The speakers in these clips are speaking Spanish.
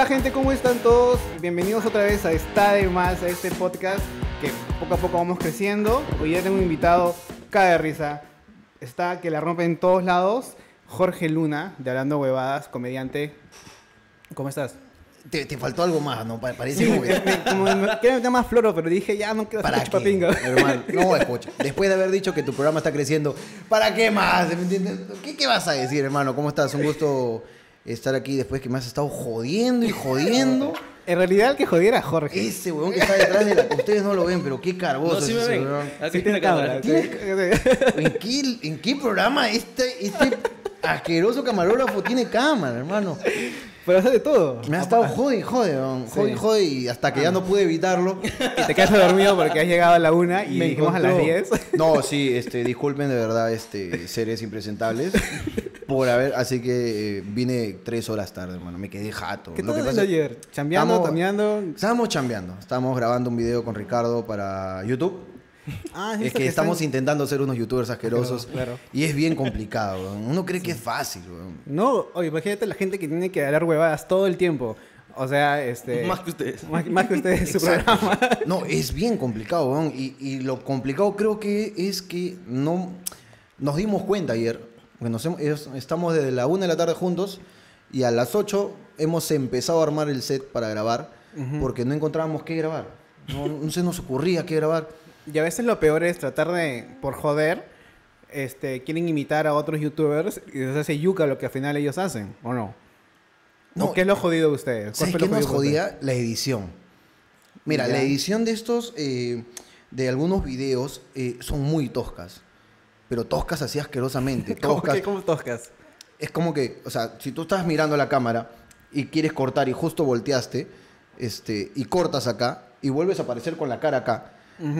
Hola gente, ¿cómo están todos? Bienvenidos otra vez a Está de Más, a este podcast que poco a poco vamos creciendo. Hoy ya tengo un invitado, cae de risa. Está que la rompe en todos lados. Jorge Luna, de Hablando Huevadas, comediante. ¿Cómo estás? Te, te faltó algo más, ¿no? Pa- Parece Sí, como que- me- como quiero meter más floro, pero dije ya no quiero ¿Para hacer chupapinga. Hermano, no, escucha. Después de haber dicho que tu programa está creciendo, ¿para qué más? ¿Qué, qué vas a decir, hermano? ¿Cómo estás? Un gusto estar aquí después que me has estado jodiendo y jodiendo. En realidad el que jodiera era Jorge. Ese weón que está detrás de la... Ustedes no lo ven, pero qué cargoso No, sí es me ese ven. weón. Aquí Sí, está la cámara. ¿En qué, ¿En qué programa este, este asqueroso camarógrafo tiene cámara, hermano? Pero hace de todo. Me ha estado jode y jode, weón. Jode y jode y hasta que ya no pude evitarlo. Y te quedas dormido porque has llegado a la una y Me dijimos a las encontró. 10. No, sí, este, disculpen de verdad, este, seres impresentables por haber, así que eh, vine tres horas tarde, hermano, me quedé jato. ¿Qué Lo tal que pasa- ayer? ¿Chambeando, Estamos- tameando? Estábamos chambeando, estábamos grabando un video con Ricardo para YouTube. Ah, Es esto que estamos están- intentando ser unos youtubers asquerosos Claro, claro. y es bien complicado. Uno cree que es fácil. weón. No, oye, imagínate la gente que tiene que hablar huevadas todo el tiempo. O sea, este... Más que ustedes. Más, más que ustedes en su programa. No, es bien complicado, weón. Y, y lo complicado creo que es que no nos dimos cuenta ayer, porque nos hemos- es- estamos desde la una de la tarde juntos y a las 8 hemos empezado a armar el set para grabar porque no encontrábamos qué grabar. No, no se nos ocurría qué grabar. Y a veces lo peor es tratar de, por joder, este, quieren imitar a otros youtubers y les hace yuca lo que al final ellos hacen, ¿o no? No, ¿O ¿Qué es lo jodido de ustedes? ¿Cuál ¿Sabes qué lo nos jodía? La edición. Mira, Ya. la edición de estos, eh, de algunos videos, eh, son muy toscas. Pero toscas así asquerosamente. Toscas. cómo toscas? Es como que, o sea, si tú estás mirando la cámara y quieres cortar y justo volteaste, este, y cortas acá y vuelves a aparecer con la cara acá,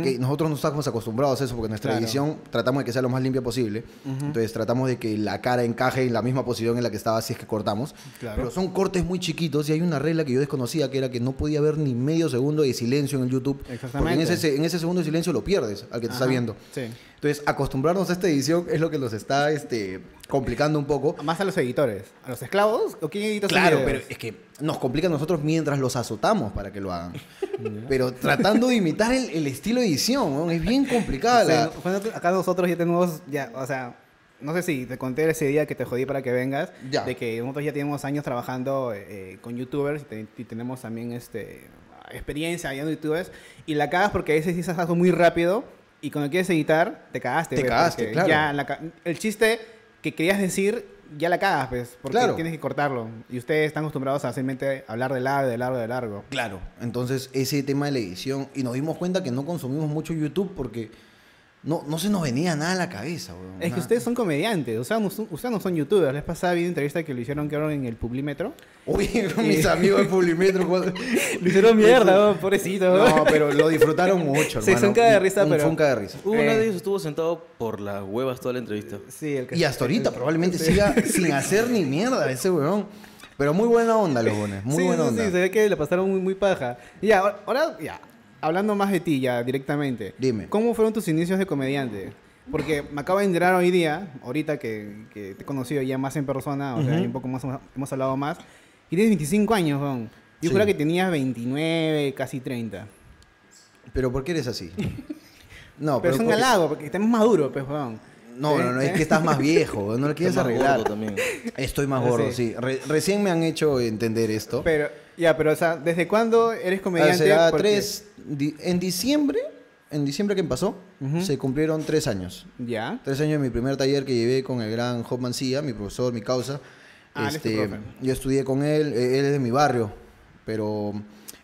que nosotros no estamos acostumbrados a eso porque nuestra Claro. edición tratamos de que sea lo más limpia posible. Entonces tratamos de que la cara encaje en la misma posición en la que estaba si es que cortamos. Claro. Pero son cortes muy chiquitos y hay una regla que yo desconocía que era que no podía haber ni medio segundo de silencio en el YouTube. Porque en Exactamente. ese, en ese segundo de silencio lo pierdes al que te está Ajá, viendo. Sí. Entonces, acostumbrarnos a esta edición es lo que nos está este, complicando un poco. Más a los editores. ¿A los esclavos? ¿O quién edita sus Claro, videos? pero es que nos complica a nosotros mientras los azotamos para que lo hagan. pero tratando de imitar el, el estilo de edición, ¿no? es bien complicada. Sí, la- bueno, acá nosotros ya tenemos, ya, o sea, no sé si te conté ese día que te jodí para que vengas, Ya. de que nosotros ya tenemos años trabajando eh, con youtubers y, te- y tenemos también este, experiencia viendo youtubers y la cagas porque a veces dices algo muy rápido y cuando quieres editar te cagaste. Te pues, cagaste, claro. ya la el chiste que querías decir ya la cagas, pues, porque Claro. tienes que cortarlo y ustedes están acostumbrados a simplemente hablar de largo, de largo, de largo. Claro, entonces ese tema de la edición, y nos dimos cuenta que no consumimos mucho YouTube porque no, no se nos venía nada a la cabeza. weón, Es que nada. ustedes son comediantes, o sea, no son, ustedes no son youtubers. Les pasaba una entrevista que lo hicieron creo en el Publimetro. Oye, mis amigos de Publimetro. cuando- Lo hicieron mierda, oh, pobrecito. No, pero lo disfrutaron mucho, Sí, hermano. son caga de risa, Un- pero- un de risa. Uno Eh. de ellos estuvo sentado por las huevas toda la entrevista. Sí, el que- Y hasta ahorita probablemente sí. siga sin hacer ni mierda ese weón. Pero muy buena onda los bones, muy sí, buena sí, onda. Sí, se ve que le pasaron muy, muy paja. Y ya, ahora- ahora, ya, hablando más de ti ya directamente. Dime. ¿Cómo fueron tus inicios de comediante? Porque me acabo de enterar hoy día, ahorita que, que te he conocido ya más en persona, o sea, Ujú. y un poco más hemos, hablado más. Y tienes 25 años, weón. Yo Sí. juraba que tenías 29, casi 30. Pero ¿por qué eres así? No, pero es un porque- halago, porque estás más maduro, pues, weón. No, no, no, es que estás más viejo, no lo quieres arreglar. gordo también. Estoy más Sí. gordo, sí. Re- recién me han hecho entender esto. Pero, ya, pero, o sea, ¿desde cuándo eres comediante? será Porque- tres, di- en diciembre, en diciembre que pasó, Ujú. se cumplieron tres años. Ya. Tres años de mi primer taller que llevé con el gran Job Mancía, mi profesor, mi causa. Ah, él es tu Este, profe. yo estudié con él, eh, él es de mi barrio, pero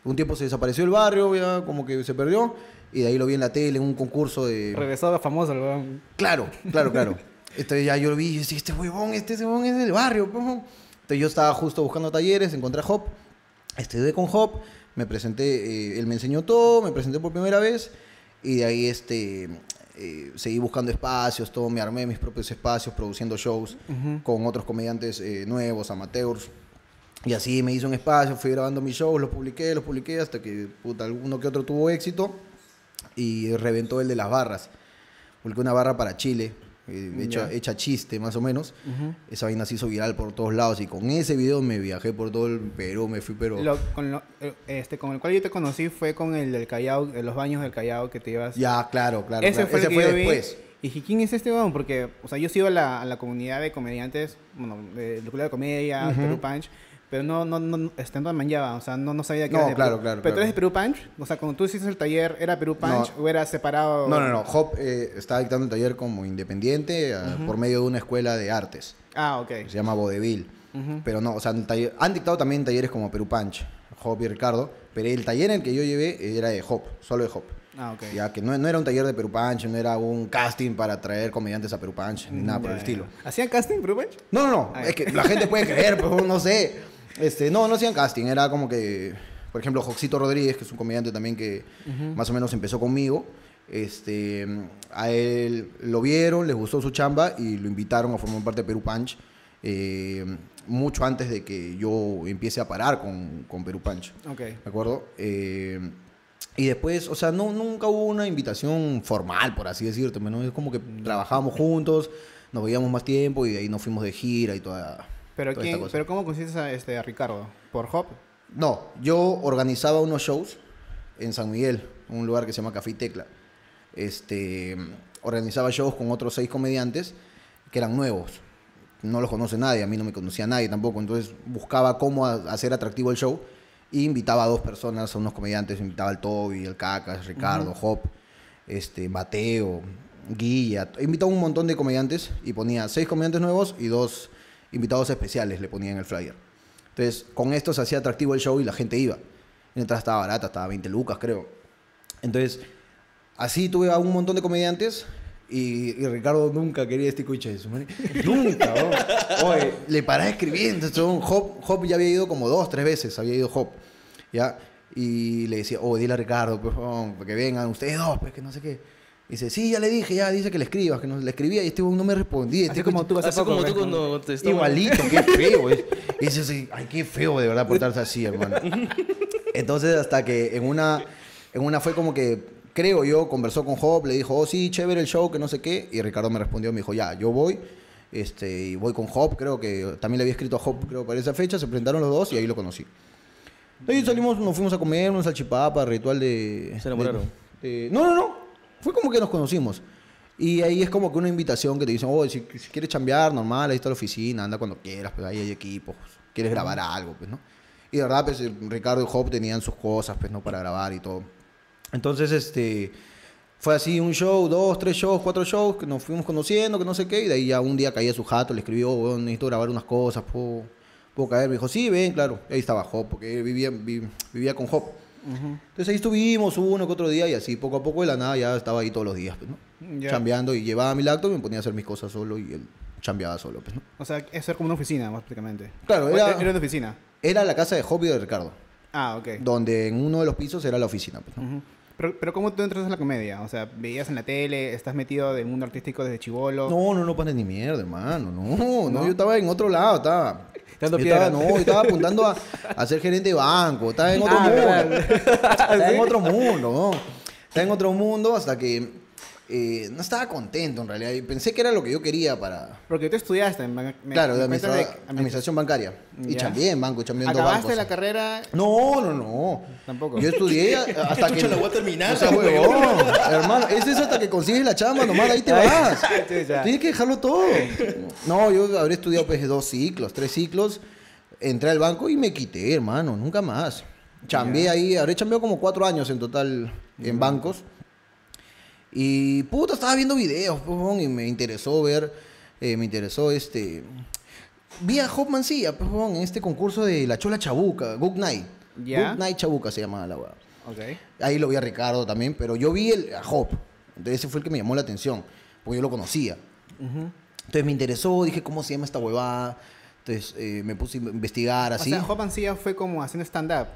un tiempo se desapareció el barrio, ya como que se perdió, y de ahí lo vi en la tele, en un concurso de... Regresó a famoso, el weón. Claro, claro, claro. Este, ya yo lo vi y decía, este huevón, este huevón es del barrio. po". Entonces yo estaba justo buscando talleres, encontré a Hop, estudié con Hop, me presenté, eh, él me enseñó todo, me presenté por primera vez y de ahí este, eh, seguí buscando espacios, todo, me armé mis propios espacios, produciendo shows Ujú. con otros comediantes eh, nuevos, amateurs. Y así me hice un espacio, fui grabando mis shows, los publiqué, los publiqué hasta que puta, alguno que otro tuvo éxito y reventó el de las barras. Publiqué una barra para Chile eh, hecha, Ya. hecha chiste más o menos. Esa vaina se hizo viral por todos lados y con ese video me viajé por todo el Perú, me fui pero... Lo- con, lo- eh, este, con el cual yo te conocí fue con el del Callao, de los baños del Callao que te ibas. Ya, claro, claro. ese claro. fue Ese fue después. Y dije, ¿quién es este weón? Porque, o sea, yo sigo a la, a la comunidad de comediantes, bueno, de, de de Comedia, Ujú. Perú Punch, pero no, no, no, este, no me manllaba, o sea, no, no sabía que No, era de claro, Perú. claro, Pero tú eres de Perú Punch, o sea, cuando tú hiciste el taller, ¿era Perú Punch No. o era separado? No, no, no. Hop eh, estaba dictando el taller como independiente eh, por medio de una escuela de artes. Ah, ok. se llama Vodevil. Ujú. Pero no, o sea, taller- han dictado también talleres como Perú Punch, Hop y Ricardo, pero el taller en el que yo llevé era de Hop, solo de Hop. Ah, ok. Ya que no, no era un taller de Perú Punch, no era un casting para traer comediantes a Perú Punch, ni nada por el estilo. ¿Hacían casting Perú Punch? No, no, no, Ah, es que la gente puede creer, pero no sé. Este, no, no hacían casting, era como que, por ejemplo, Joxito Rodríguez, que es un comediante también que más o menos empezó conmigo. Este, a él lo vieron, les gustó su chamba y lo invitaron a formar parte de Perú Punch eh, mucho antes de que yo empiece a parar con, con Perú Punch. Ok. ¿De acuerdo? Eh, y después, o sea, no, nunca hubo una invitación formal, por así decirte, ¿no? Es como que trabajábamos juntos, nos veíamos más tiempo y de ahí nos fuimos de gira y toda, ¿Pero, quién. ¿pero cómo consiste a, este, a Ricardo? ¿Por Hop? No, yo organizaba unos shows en San Miguel, un lugar que se llama Café y Tecla. Este, organizaba shows con otros seis comediantes que eran nuevos. No los conoce nadie, a mí no me conocía nadie tampoco. Entonces buscaba cómo ha- hacer atractivo el show y invitaba a dos personas, a unos comediantes. Invitaba al Toby, al Cacas, Ricardo, Hop, este, Mateo, Guilla. Invitaba un montón de comediantes y ponía seis comediantes nuevos y dos invitados especiales le ponía en el flyer. Entonces, con esto se hacía atractivo el show y la gente iba. Y la entrada estaba barata, estaba 20 lucas, creo. Entonces, así tuve a un montón de comediantes y, y Ricardo nunca quería este coche de su madre. Nunca, ¿no? Oye, le paraba escribiendo. Hop, Hop ya había ido como dos, tres veces, había ido Hop. ¿Ya? Y le decía, oh, dile a Ricardo, pues, oh, que vengan ustedes dos, pues, que no sé qué. Dice, sí, ya le dije, ya, dice que le escribas, que no le escribía y este no me respondía. Así Este como tú hace Así poco, como tú cuando te. Igualito, qué feo. Es. Dices, así, ay, qué feo de verdad portarse así, hermano. Entonces, hasta que en una, en una fue como que, creo yo, conversó con Hop, le dijo, oh, sí, chévere el show, que no sé qué. Y Ricardo me respondió, me dijo, ya, yo voy. Este, y voy con Hop, creo que también le había escrito a Hop, creo, para esa fecha. Se presentaron los dos y ahí lo conocí. De ahí salimos, nos fuimos a comer, un salchipapa, ritual de... ¿Se enamoraron? de- de- no, no, no. Fue como que nos conocimos. Y ahí es como que una invitación que te dicen, oh, si, si quieres chambear, normal, ahí está la oficina, anda cuando quieras, pues ahí hay equipos, quieres grabar algo, pues, ¿no? Y de verdad, pues Ricardo y Hop tenían sus cosas, pues, ¿no? Para grabar y todo. Entonces, este, fue así un show, dos, tres shows, cuatro shows, que nos fuimos conociendo, que no sé qué, y de ahí ya un día caía su jato, le escribió, "Weón, necesito grabar unas cosas, ¿puedo, puedo caer? Me dijo, sí, ven, claro. Y ahí estaba Hop, porque vivía, vi- vivía con Hop. Entonces ahí estuvimos uno que otro día y así poco a poco de la nada ya estaba ahí todos los días, pues, ¿no? Chambeando y llevaba mi laptop y me ponía a hacer mis cosas solo y él chambeaba solo, pues, ¿no? O sea, eso era como una oficina, prácticamente. Claro, era- era una oficina. Era la casa de Hop y de Ricardo, Ah, ok. donde en uno de los pisos era la oficina, pues, ¿no? Pero, pero ¿cómo tú entras en la comedia? O sea, veías en la tele, estás metido del mundo artístico desde chivolo. No, no, no pares ni mierda, hermano. No, no, ¿No? yo estaba en otro lado, estaba. Dando yo estaba, piedra. no, yo estaba apuntando a, a ser gerente de banco, estaba en otro Ah, mundo. ¿verdad? Estaba en otro mundo, ¿no? Estaba en otro mundo hasta que eh, no estaba contento en realidad. Y pensé que era lo que yo quería para. Porque tú estudiaste me- claro, me de administra- administración bancaria. Y Ya. chambié en banco, chambié en dos ¿Acabaste bancos. la carrera? No, no, no. Tampoco. Yo estudié hasta que. La voy a terminar, O sea, huevón, hermano, es eso hasta que consigues la chamba, nomás ahí te vas. Sí. Tienes que dejarlo todo. No, yo habré estudiado pues dos ciclos, tres ciclos. Entré al banco y me quité, hermano, nunca más. Chambeé ahí, habré chambeado como cuatro años en total en bancos. Y puta, estaba viendo videos, pues, y me interesó ver, eh, me interesó este... Vi a Hop Mancilla, pues, en este concurso de La Chola Chabuca, Good Night. Ya. Good Night Chabuca se llamaba la weá. Ok. Ahí lo vi a Ricardo también, pero yo vi el, a Hop. Entonces ese fue el que me llamó la atención, porque yo lo conocía. Entonces me interesó, dije, ¿cómo se llama esta huevada? Entonces eh, me puse a investigar así. O sea, Hop Ancilla fue como haciendo stand-up.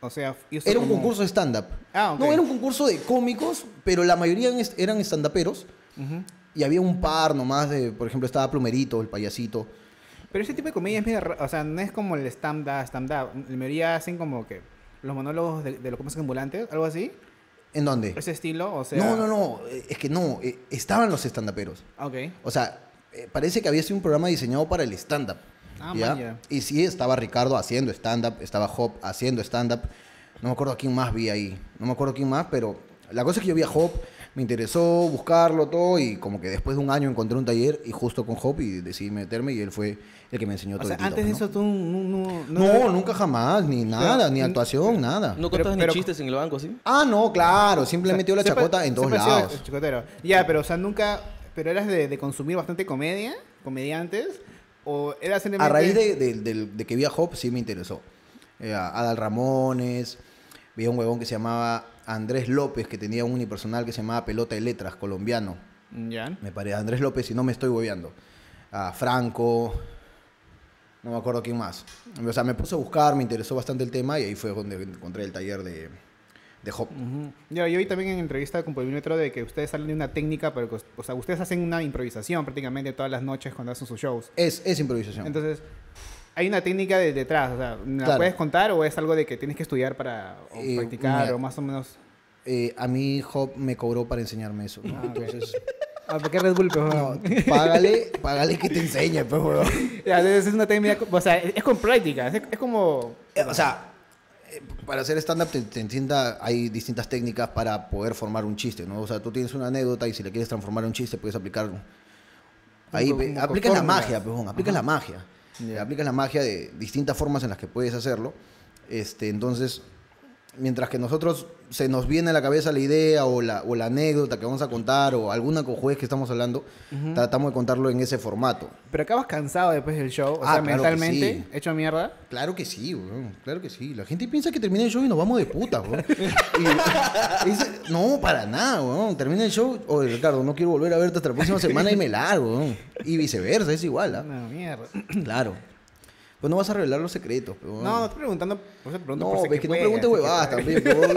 O sea, era un como- concurso de stand-up. Ah, ok. No, era un concurso de cómicos, pero la mayoría eran stand-uperos. Ujú. Y había un par nomás de, por ejemplo, estaba Plumerito, el payasito. Pero ese tipo de comedia es medio O sea, no es como el stand-up, stand-up. La mayoría hacen como que los monólogos de, de los cómicos ambulantes, algo así. ¿En dónde? ese estilo? O sea, No, no, no. eh, Es que no. eh, Estaban los estandaperos. Ok. O sea, eh, parece que había sido un programa diseñado para el stand-up. Ah, ¿ya? man, ya. Y sí, estaba Ricardo haciendo stand-up, estaba Hop haciendo stand-up. No me acuerdo a quién más vi ahí. No me acuerdo quién más, pero la cosa es que yo vi a Hop, me interesó buscarlo todo y como que después de un año encontré un taller y justo con Hop y decidí meterme y él fue el que me enseñó O todo sea, el TikTok, antes de ¿no? eso tú no... No, No, nunca jamás, ni nada, ni n- actuación, nada. ¿No Pero- contabas pero- ni chistes en el banco, así? Ah, no, claro, siempre metió la Siempre- chacota en todos lados. chacotero. Ya, pero o sea, nunca... ¿Pero eras de, de consumir bastante comedia? ¿Comediantes? ¿O eras A raíz de, de- de- de que vi a Hop, sí me interesó. Eh, Adal Ramones, vi a un huevón que se llamaba Andrés López, que tenía un unipersonal que se llamaba Pelota de Letras, colombiano. Ya. Me parece, Andrés López, si no me estoy hueveando. A Franco, no me acuerdo quién más. O sea, me puse a buscar, me interesó bastante el tema y ahí fue donde encontré el taller de, de Hop. Ujú. Ya, yo vi también en entrevista con Polímetro de que ustedes salen de una técnica, pero que, o sea, ustedes hacen una improvisación prácticamente todas las noches cuando hacen sus shows. Es, es improvisación. Entonces, hay una técnica de, detrás, o sea, ¿me ¿la Claro. puedes contar o es algo de que tienes que estudiar para o Eh, practicar mira. o más o menos? Eh, a mí Hop me cobró para enseñarme eso. ¿no? Ah. Entonces, Ah, ¿por qué Red Bull? pues, no, weón? págale, págale que te enseñe, pues, entonces es una técnica, o sea, es con práctica, es, es como... Eh, O sea, para hacer stand-up te, te entienda, hay distintas técnicas para poder formar un chiste, ¿no? O sea, tú tienes una anécdota y si la quieres transformar en un chiste, puedes aplicar... Ahí, aplicas la fórmulas. magia, pejón, aplicas la magia. Aplicas la magia de distintas formas en las que puedes hacerlo. Este, entonces, mientras que nosotros se nos viene a la cabeza la idea o la, o la anécdota que vamos a contar o alguna cojuez que estamos hablando, tratamos de contarlo en ese formato. Pero acabas cansado después del show, o Ah, sea, claro mentalmente, sí. hecho mierda. Claro que sí, weón. Claro que sí. La gente piensa que termina el show y nos vamos de puta, weón. Y dice, no, para nada, weón. Termina el show. Oye, Ricardo, no quiero volver a verte hasta la próxima semana y me largo. Y viceversa, es igual, ¿ah? No, mierda. Claro. Pues no vas a revelar los secretos, pero. No, no estoy preguntando, por eso te pregunto No, por es que no preguntes si huevadas también, pero un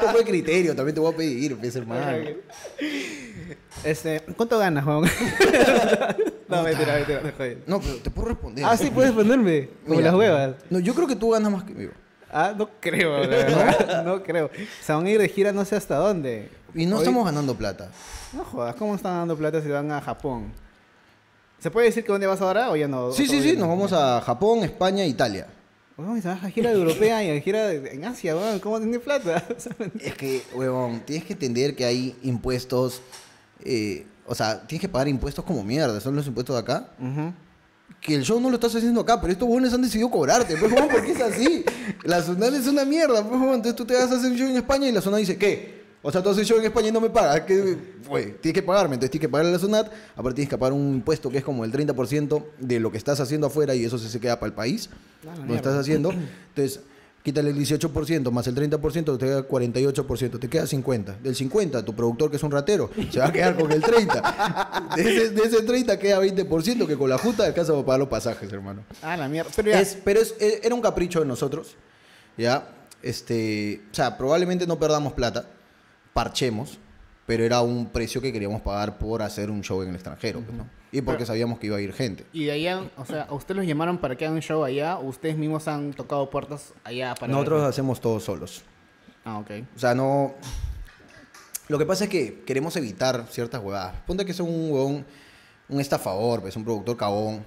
poco de criterio también te voy a pedir, pues, hermano. Este, ¿cuánto ganas, Juan? no, mentira, mentira, no joder. No, pero te puedo responder. Ah, sí, puedes ponerme, como Mira, las huevas. No, yo creo que tú ganas más que yo. Ah, no creo, la verdad. no creo. Se van a ir de gira no sé hasta dónde. Y no Hoy- estamos ganando plata. No jodas, ¿cómo están dando plata si van a Japón? ¿Se puede decir que dónde vas ahora o ya no? Sí, sí, sí, nos vamos a Japón, España, Italia. Vamos a a gira europea y a gira de- en Asia, weón. ¿Cómo tiene plata? Es que, huevón, tienes que entender que hay impuestos. eh, o sea, tienes que pagar impuestos como mierda. Son los impuestos de acá. Ujú. Que el show no lo estás haciendo acá, pero estos huevones han decidido cobrarte. Pues, huevón, porque es así. La Sunat es una mierda. Pues, huevón. Entonces tú te vas a hacer un show en España y la Sunat dice, ¿qué? O sea, tú haces show en España y no me pagas. ¿Qué? Güey, tienes que pagarme. Entonces tienes que pagarle a la Sunat. Aparte tienes que pagar un impuesto que es como el 30% de lo que estás haciendo afuera y eso se queda para el país. Ah, la Lo estás haciendo. Entonces, quítale el 18% más el 30%, te queda 48%, te queda 50%. Del 50%, tu productor que es un ratero, se va a quedar con el 30%. De ese, de ese 30% queda 20% que con la justa alcanza para pagar los pasajes, hermano. Ah, la mierda. Pero ya. Es, pero es, eh, era un capricho de nosotros, ¿ya? Este, o sea, probablemente no perdamos plata, parchemos, pero era un precio que queríamos pagar por hacer un show en el extranjero, pues, ¿no? Y porque Pero- sabíamos que iba a ir gente. Y de allá, o sea, ¿a ustedes los llamaron para que hagan un show allá o ustedes mismos han tocado puertas allá para... Nosotros hacemos todo solos. Ah, ok. O sea, no. Lo que pasa es que queremos evitar ciertas huevadas. Ponte que es un huevón, un estafador, pues un productor cabón.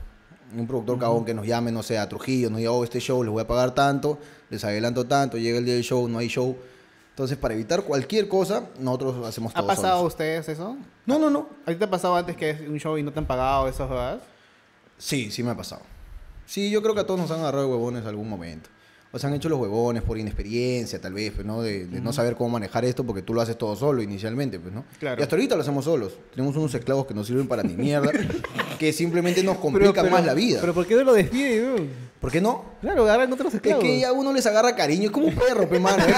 Un productor cabón que nos llame, no sé, a Trujillo, nos diga, oh, este show les voy a pagar tanto, les adelanto tanto, llega el día del show, no hay show. Entonces, para evitar cualquier cosa, nosotros hacemos ¿Ha todo pasado a ustedes eso? No, no, no. ¿A ti te ha pasado antes que es un show y no te han pagado esas cosas? Sí, sí me ha pasado. Sí, yo creo que a todos nos han agarrado huevones en algún momento. O se han hecho los huevones por inexperiencia, tal vez, pues, ¿no? De, de no saber cómo manejar esto porque tú lo haces todo solo inicialmente, pues, ¿no? Claro. Y hasta ahorita lo hacemos solos. Tenemos unos esclavos que no sirven para ni mierda, que simplemente nos complican más la vida. ¿Pero por qué no lo despide? ¿Por qué no? Claro, agarran otros Es esclavos. que ya uno les agarra cariño, es como un perro, pe mano.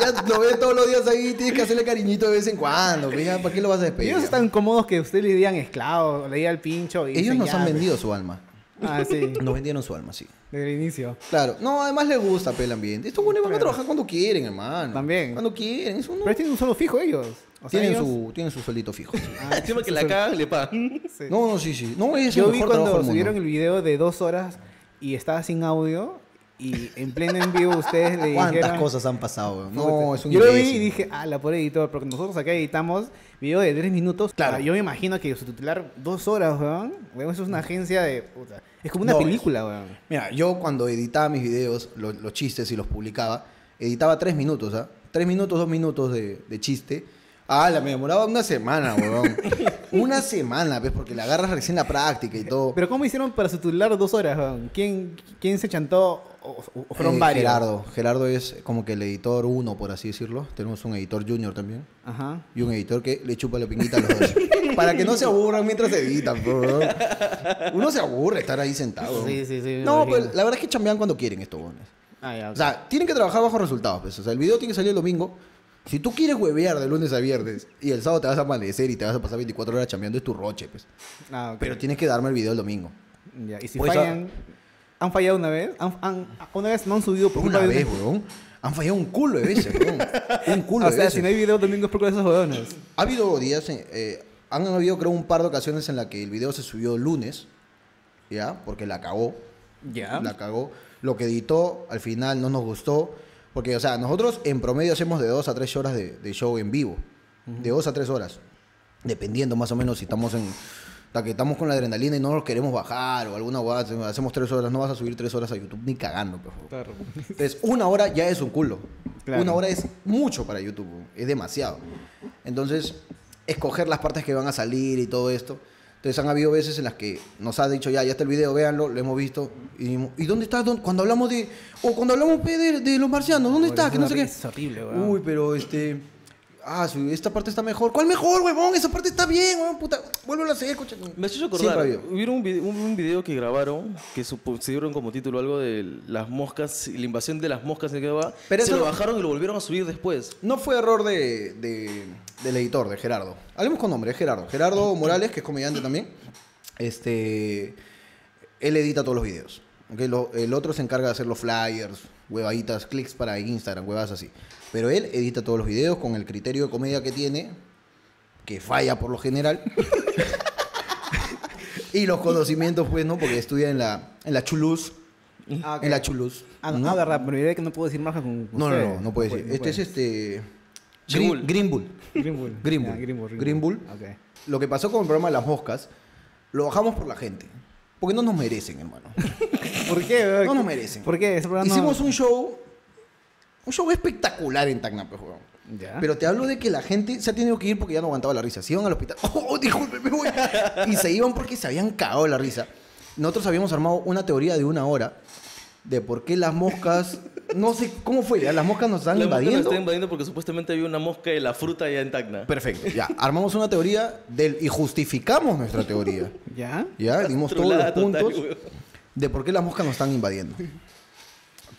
ya lo ves todos los días ahí, tienes que hacerle cariñito de vez en cuando. pues, ya, ¿Para qué lo vas a despedir? Ellos están cómodos que ustedes le digan esclavo, le digan el pincho y Ellos nos "Ya, han pues". vendido su alma. Ah, sí, Nos vendieron su alma, sí. desde el inicio. Claro, no, además les gusta pe, el ambiente. Estos buenos van a trabajar cuando quieren, hermano. También. Cuando quieren, eso no. Pero tienen un solo fijo ellos. O sea, tienen, ellos- su, tienen su suelito fijo. Ah, Encima que la cagan, le pagan. sí. No, no, sí, sí. No, es Yo el vi mejor trabajo cuando subieron el video de dos horas y estaba sin audio y en pleno en vivo ustedes le ¿Cuántas dijeron... cosas han pasado, weón? No, es un Yo lo vi y dije, ah, la por editor, porque nosotros acá editamos video de tres minutos. Claro. Ah, Yo me imagino que su titular dos horas, weón. Weón, eso es una agencia de. puta, Es como una No, película, weón. Mira, yo cuando editaba mis videos, lo- los chistes y los publicaba, editaba tres minutos, ¿ah? Tres minutos, dos minutos de, de chiste. Ah, la me demoraba una semana, weón. una semana, ¿ves? Porque la agarras recién la práctica y todo. Pero ¿cómo hicieron para su titular dos horas, weón? ¿Quién, quién se chantó? ¿O, o- o fueron Eh, varios? Gerardo. Gerardo es como que el editor uno, por así decirlo. Tenemos un editor junior también. Ajá. Y un editor que le chupa la pinguita a los dos. Para que no se aburran mientras editan, bro. Uno se aburre estar ahí sentado. Sí, sí, sí, No, pues la verdad es que chambean cuando quieren estos bones. Ah, ya. O sea, tienen que trabajar bajo resultados. Pues. O sea, el video tiene que salir el domingo. Si tú quieres huevear de lunes a viernes y el sábado te vas a amanecer y te vas a pasar 24 horas chambeando, es tu roche, pues. Ah. Pero tienes que darme el video el domingo. Ya, Y si Pues, fallan. ¿Han fallado una vez? ¿Han, han- una vez no han subido por Una vez, weón. Han fallado un culo de veces, weón. Un culo O de sea, veces. si no hay video domingo es por de esos weones. Ha habido días, en- eh, han habido creo un par de ocasiones en las que el video se subió lunes, ¿ya? Porque la cagó, Ya. la cagó. Lo que editó al final no nos gustó, porque, o sea, nosotros en promedio hacemos de dos a tres horas de, de show en vivo, de dos a tres horas, dependiendo más o menos si estamos en... La que estamos con la adrenalina y no nos queremos bajar o alguna guada, hacemos tres horas, no vas a subir tres horas a YouTube ni cagando, por favor. Claro. Entonces, una hora ya es un culo. Claro. Una hora es mucho para YouTube, es demasiado. Entonces, escoger las partes que van a salir y todo esto. Entonces, han habido veces en las que nos ha dicho, ya, ya está el video, véanlo, lo hemos visto. Y, ¿y dónde está? ¿Dónde- Cuando hablamos de. O cuando hablamos de, de los marcianos, ¿dónde está? Es Que no sé qué. Es horrible, weón. Uy, pero este. Ah, esta parte está mejor. ¿Cuál mejor, huevón? Esa parte está bien, huevón, puta. Vuelvo a hacer, coche. Me has hecho acordar, hubieron un video, un, un video que grabaron que su- pusieron como título algo de las moscas, la invasión de las moscas en que va. Pero se eso lo bajaron y lo volvieron a subir después. No fue error de, de- del editor, de Gerardo. Hablemos con nombre, es Gerardo. Gerardo Morales, que es comediante también. Este, él edita todos los videos. ¿ok? Lo- el otro se encarga de hacer los flyers, huevaditas, clics para Instagram, huevas así. Pero él edita todos los videos con el criterio de comedia que tiene, que falla por lo general. y los conocimientos, pues, ¿no? Porque estudia en la, en la Chuluz. Ah, ok. En la Chuluz. Ah, no, ah, verdad, pero diré que no puedo decir marca con. No, no, no, no puede decir. no Este es este. Green, Green Bull. Green Bull. Green Bull. Green Bull. Green Bull. Ok. Lo que pasó con el programa de las moscas, lo bajamos por la gente. Porque no nos merecen, hermano. ¿Por qué? No nos merecen. ¿Por qué? Ese programa no- Hicimos un show. Un show espectacular en Tacna, pues, weón. Ya. Pero te hablo de que la gente se ha tenido que ir porque ya no aguantaba la risa. Se iban al hospital. ¡Oh, disculpe, me voy! Y se iban porque se habían cagado la risa. Nosotros habíamos armado una teoría de una hora de por qué las moscas. No sé cómo fue, ¿ya? Las moscas nos están La mosca nos invadiendo. está invadiendo porque supuestamente había una mosca de la fruta allá en Tacna. Perfecto, ya. Armamos una teoría del, y justificamos nuestra teoría. ¿Ya? Ya, dimos todos los total, puntos weón. de por qué las moscas nos están invadiendo.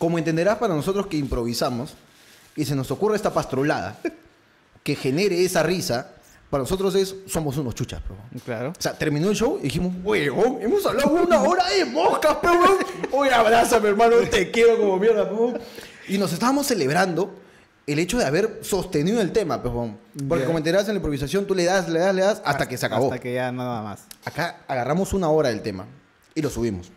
Como entenderás para nosotros que improvisamos y se nos ocurre esta pastrolada que genere esa risa, para nosotros es, somos unos chuchas, bro. Claro. O sea, terminó el show y dijimos, huevón, hemos hablado una hora de moscas, pero Oye, abrázame, hermano, te quiero como mierda, pero Y nos estábamos celebrando el hecho de haber sostenido el tema, pero Porque como enterás en la improvisación, tú le das, le das, le das, hasta que se acabó. Hasta que ya nada más. Acá agarramos una hora del tema y lo subimos.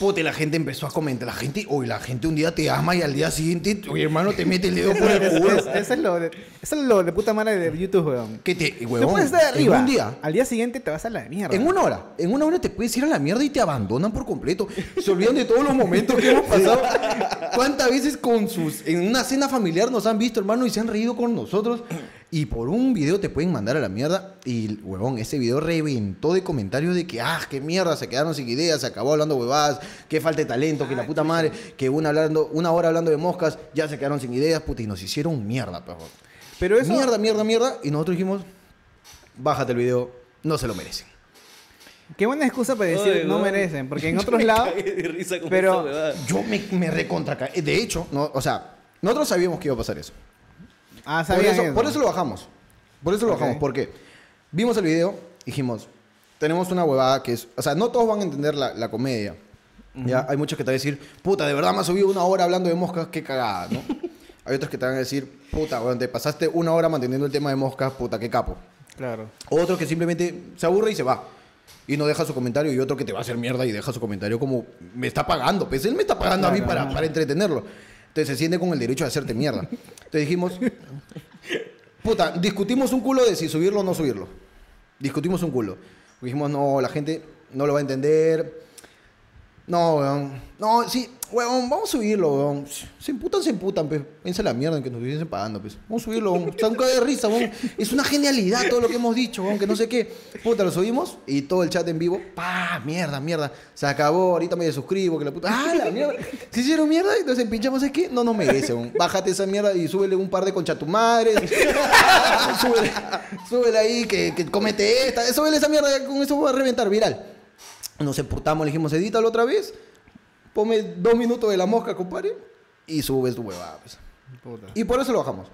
Puta, y la gente empezó a comentar. La gente, oye, la gente un día te ama y al día siguiente, oye, hermano, te mete el dedo por el Es- culo. es- Eso es lo de, eso es lo de puta madre de YouTube, weón. Que te, Te huevón, puedes estar en arriba. un día, Al día siguiente te vas a la mierda. en una hora, en una hora te puedes ir a la mierda y te abandonan por completo. Se olvidan de todos los momentos que hemos pasado. ¿Cuántas veces con sus, en una cena familiar nos han visto, hermano, y se han reído con nosotros? Y por un video te pueden mandar a la mierda. Y, huevón, ese video reventó de comentarios de que, ah, qué mierda, se quedaron sin ideas, se acabó hablando huevadas, que falta de talento, que la puta madre, que una, hablando, una hora hablando de moscas, ya se quedaron sin ideas, puta, y nos hicieron mierda, pero Pero eso. Mierda, mierda, mierda. Y nosotros dijimos, bájate el video, no se lo merecen. Qué buena excusa para decir Ay, no weón. merecen. Porque en otros lados. cagué de risa con pero-. Yo me, me recontra ca- De hecho, no, o sea, nosotros sabíamos que iba a pasar eso. Ah, Por eso, eso. por eso lo bajamos. Por eso lo Ok. bajamos, porque vimos el video, dijimos, tenemos una huevada que es. O sea, no todos van a entender la, la comedia. Ya, hay muchos que te van a decir, puta, de verdad me has subido una hora hablando de moscas, qué cagada, ¿no? hay otros que te van a decir, puta, weón, te pasaste una hora manteniendo el tema de moscas, puta, qué capo. Claro. Otro que simplemente se aburre y se va. Y no deja su comentario y otro que te va a hacer mierda y deja su comentario como me está pagando, pues él me está pagando a mí para, para entretenerlo. Entonces se siente con el derecho de hacerte mierda. Entonces dijimos, puta, discutimos un culo de si subirlo o no subirlo. Discutimos un culo. Dijimos, no, la gente no lo va a entender. No, weón. No, sí, weón, vamos a subirlo, weón. Se emputan, se emputan, pues. Piensa la mierda en que nos estuviesen pagando, pues. Vamos a subirlo. Está un cago de risa, weón. Es una genialidad todo lo que hemos dicho, weón, que no sé qué. Puta, lo subimos y todo el chat en vivo. ¡Pah! Mierda, mierda. Se acabó, ahorita me desuscribo, que la puta. ¡Ah, la mierda! Se hicieron mierda y nos empinchamos, ¿es que No nos merece, weón. Bájate esa mierda y súbele un par de conchatumadres. súbele, súbele ahí, que, que comete esta. Súbele esa mierda, con eso va a reventar, viral. Nos emputamos, le dijimos, edítalo otra vez. Ponme dos minutos de la mosca, compadre. Y subes tu huevada, pues. Puta. Y por eso lo bajamos.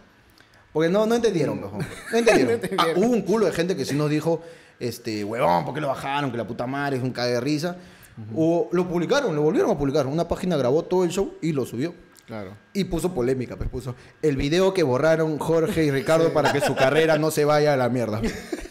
Porque no, no entendieron, hombre. No entendieron. No entendieron. Ah, hubo un culo de gente que sí nos dijo, este, huevón, ¿por qué lo bajaron? Que la puta madre es un cague de risa. O lo publicaron, lo volvieron a publicar. Una página grabó todo el show y lo subió. Claro. Y puso polémica, pues puso el video que borraron Jorge y Ricardo para que su carrera no se vaya a la mierda.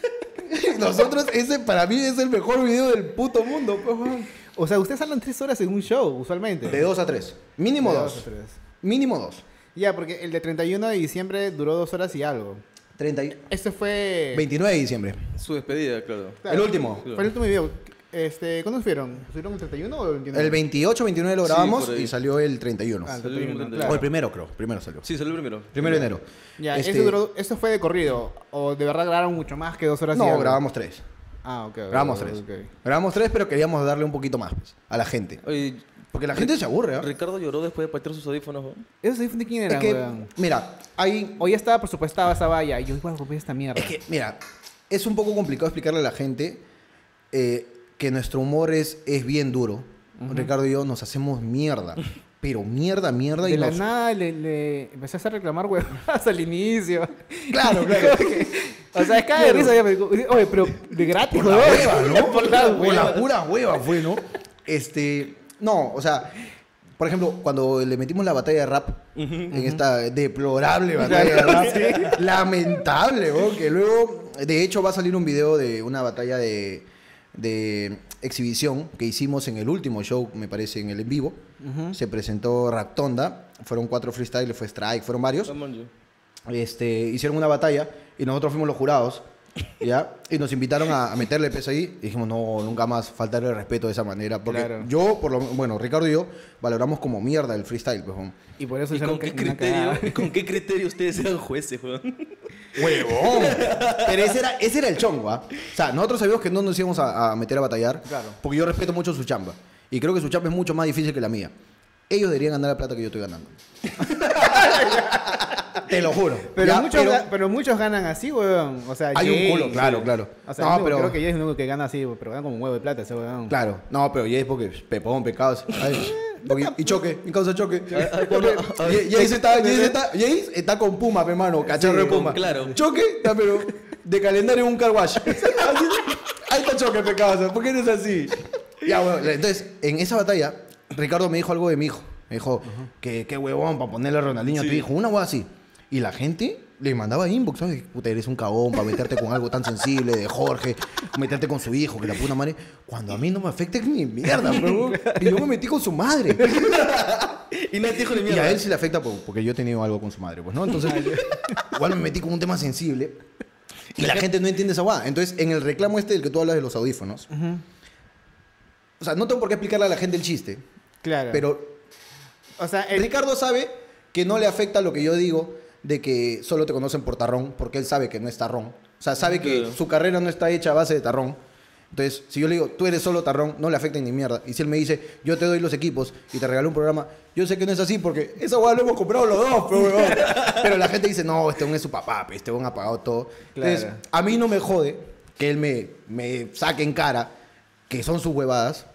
Nosotros, ese para mí es el mejor video del puto mundo, pues, weón. O sea, ustedes hablan tres horas en un show, usualmente. De 2 a 3. Mínimo De 2. a tres. Mínimo 2. Ya, porque el de 31 de diciembre duró dos horas y algo. 30 y- Este fue... 29 de diciembre. Su despedida, claro. Claro. El último. Fue el último video. Este, ¿Cuándo subieron? ¿Subieron el 31 o el 29? El 28, 29 lo Sí, grabamos por ahí. y salió el 31. Ah, el Salió el 31, primero. claro. O el primero, creo. Primero salió. Sí, salió primero. Primero de enero. Ya, Este, duró, ¿eso fue de corrido? ¿O de verdad grabaron mucho más que dos horas y No, algo? grabamos tres. Ah, ok. Grabamos tres. ok. Grabamos tres, pero queríamos darle un poquito más pues, a la gente. Oye, Porque la gente se aburre, ¿ah? Ricardo lloró después de patear sus audífonos, ¿no? ¿Esos audífonos de quién Es eran, que, weón? mira, O ya estaba presupuestada esa valla y yo igual compré esta mierda. Es que, mira, es un poco complicado explicarle a la gente eh, que nuestro humor es, es bien duro. Ricardo y yo nos hacemos mierda. Pero mierda, mierda. de y la nos... nada le, le empecé a reclamar huevadas al inicio. Claro, claro. O sea, es cada risa. ya me digo, Oye, pero de gratis, Por la hueva, ¿no? Por la Por la hueva. pura hueva fue, ¿no? Este, no, o sea, por ejemplo, cuando le metimos la batalla de rap, en esta deplorable batalla de rap, lamentable, ¿no? que luego, de hecho, va a salir un video de una batalla de, de exhibición que hicimos en el último show, me parece, en el en vivo. Se presentó Raptonda, fueron cuatro freestyles, fue Strike, fueron varios este, hicieron una batalla y nosotros fuimos los jurados, ¿ya? Y nos invitaron a, a meterle peso ahí y dijimos, no, nunca más faltarle el respeto de esa manera. Porque Claro. yo, por lo bueno, Ricardo y yo, valoramos como mierda el freestyle, pues, weón. Y por eso ¿Y con qué, criterio. ¿Con qué criterio ustedes eran jueces, weón? ¡Huevón! Pero ese era, ese era el chongo, ¿ah? O sea, nosotros sabíamos que no nos íbamos a, a meter a batallar. Claro. Porque yo respeto mucho su chamba. Y creo que su chamba es mucho más difícil que la mía. Ellos deberían ganar la plata que yo estoy ganando. Te lo juro. Pero, Ya, muchos, pero pero muchos ganan así, weón. O sea, hay un Jay, culo, claro, claro. O sea, no, único- pero... creo que Jay es el único que gana así, pero gana como un huevo de plata ese weón. Claro, no, pero ya es porque pepón, pecados. Ay, porque- y choque, mi causa choque. Y- y ahí se está, está, está con Puma, pe, hermano, cacharro de con- Puma. claro. Choque, está, pero de calendario un car wash. Ahí está choque, pecados. ¿Por qué eres así? Ya, bueno, entonces, en esa batalla, Ricardo me dijo algo de mi hijo. Me dijo, que qué huevón para ponerle a Ronaldinho a tu Sí. hijo. Una hueá así. Y la gente le mandaba inbox, ¿sabes? Puta, eres un cagón para meterte con algo tan sensible de Jorge, meterte con su hijo, que la puta madre. Cuando a mí no me afecta es ni mierda, bro. Y yo me metí con su madre. Y no te dijo ni Y mierda. a él sí le afecta por- porque yo he tenido algo con su madre, pues, ¿no? Entonces, igual me metí con un tema sensible. Y la gente no entiende esa guada. Entonces, en el reclamo este del que tú hablas de los audífonos, o sea, no tengo por qué explicarle a la gente el chiste, Claro. pero o sea, el, Ricardo sabe que no le afecta lo que yo digo de que solo te conocen por tarrón, porque él sabe que no es tarrón. O sea, sabe que Claro. su carrera no está hecha a base de tarrón. Entonces, si yo le digo, tú eres solo tarrón, no le afecta ni mierda. Y si él me dice, yo te doy los equipos y te regalo un programa, yo sé que no es así porque esa hueá lo hemos comprado los dos, pero, la gente dice, no, este es su papá, este un ha pagado todo. Entonces, a mí no me jode que él me, me saque en cara que son sus huevadas,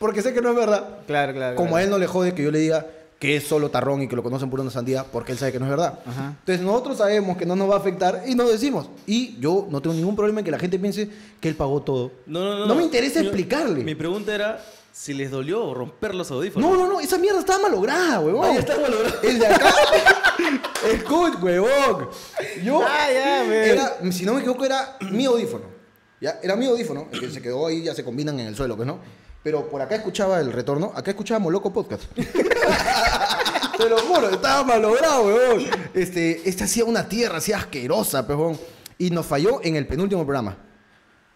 porque sé que no es verdad. claro, claro. Como claro. a él no le jode que yo le diga que es solo tarrón y que lo conocen por una sandía, porque él sabe que no es verdad. Ajá. Entonces nosotros sabemos que no nos va a afectar y nos decimos. Y yo no tengo ningún problema en que la gente piense que él pagó todo. No, no, no. No me interesa Mi- explicarle. Mi pregunta era si les dolió romper los audífonos. No, no, no, esa mierda estaba malograda, huevón. Ya está malograda. El de acá. Escucha, huevón. Yo. Ah, ya, era, si no me equivoco, era mi audífono. Ya, era mi audífono, el que se quedó ahí, ya se combinan en el suelo, pues, ¿no? Pero por acá escuchaba el retorno, acá escuchaba Moloco Podcast. Te lo juro, estaba malogrado, weón. Este, este hacía una tierra así asquerosa, pejón. Y nos falló en el penúltimo programa.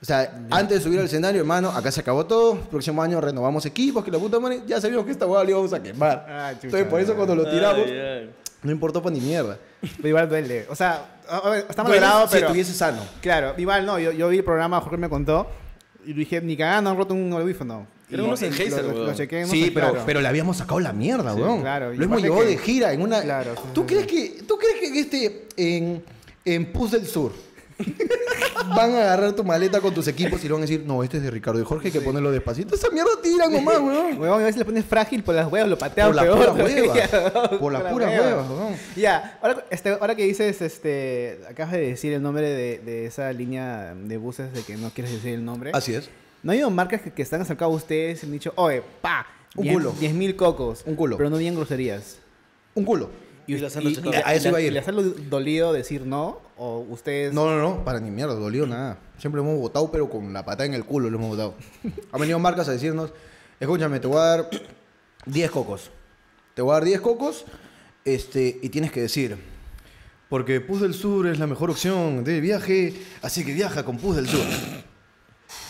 O sea, antes de subir al escenario, hermano, acá se acabó todo. Próximo año renovamos equipos, que la puta madre, ya sabíamos que esta hueá la íbamos a quemar. Ah, chucha, Entonces, por eso cuando lo tiramos, Ay, ay. no importó para ni mierda. Pero igual duele. O sea, a- a ver, está malogrado, si pero... estuviese sano. Claro, igual no, yo, yo vi el programa, Jorge me contó, y dije, ni cagando han roto un audífono. Y unos lo- lo- weón. Lo chequé en Sí, pero, claro. pero le habíamos sacado la mierda, Sí, weón. claro, y Lo hemos llevado que- de gira en una. Claro, sí, ¿Tú sí, crees que, tú crees que en este en en Pus del Sur van a agarrar tu maleta con tus equipos y le van a decir, no, este es de Ricardo y Jorge, hay que ponerlo despacito. Esa mierda tiran nomás, weón. Huevón, a veces le pones frágil por las huevas, lo patean Por la peor. pura hueva. Por las puras huevas, weón. Ya, ahora, este, ahora que dices, este, acabas de decir el nombre de, de esa línea de buses de que no quieres decir el nombre. Así es. ¿No ha habido marcas que, que están acercado a ustedes y han dicho, oye, pa, Un culo. 10 mil cocos? Un culo. Pero no digan groserías. Un culo. Y las han rechazado. a eso iba a ir. ¿Les ha dolido decir no? ¿O ustedes...? No, no, no, para ni mierda, dolió nada. Siempre hemos votado, pero con la pata en el culo lo hemos votado. Han venido marcas a decirnos, escúchame, te voy a dar 10 cocos. Te voy a dar 10 cocos este, y tienes que decir, porque Pus del Sur es la mejor opción de viaje, así que viaja con Pus del Sur.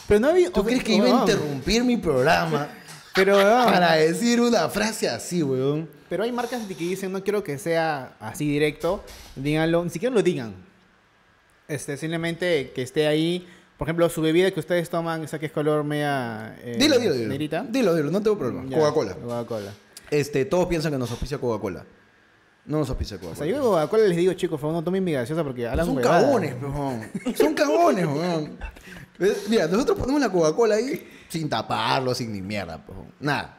Pero no había... ¿Tú crees que iba a interrumpir mi programa Pero, para decir una frase así, weón? pero hay marcas que dicen, no quiero que sea así directo. Díganlo, ni siquiera lo digan. Este, simplemente que esté ahí. Por ejemplo, su bebida que ustedes toman, esa que es color media... eh, Dilo, dilo, dilo. negrita. Dilo, dilo, no tengo problema. Coca-Cola. Coca-Cola. Este, todos piensan que nos auspicia Coca-Cola. No nos auspicia O Coca-Cola. sea, yo Coca-Cola les digo, chicos, por favor, no tomen mi gaseosa porque hablan Son cagones, weón. Son cagones, weón. Mira, nosotros ponemos la Coca-Cola ahí sin taparlo, sin ni mierda, weón. Nada.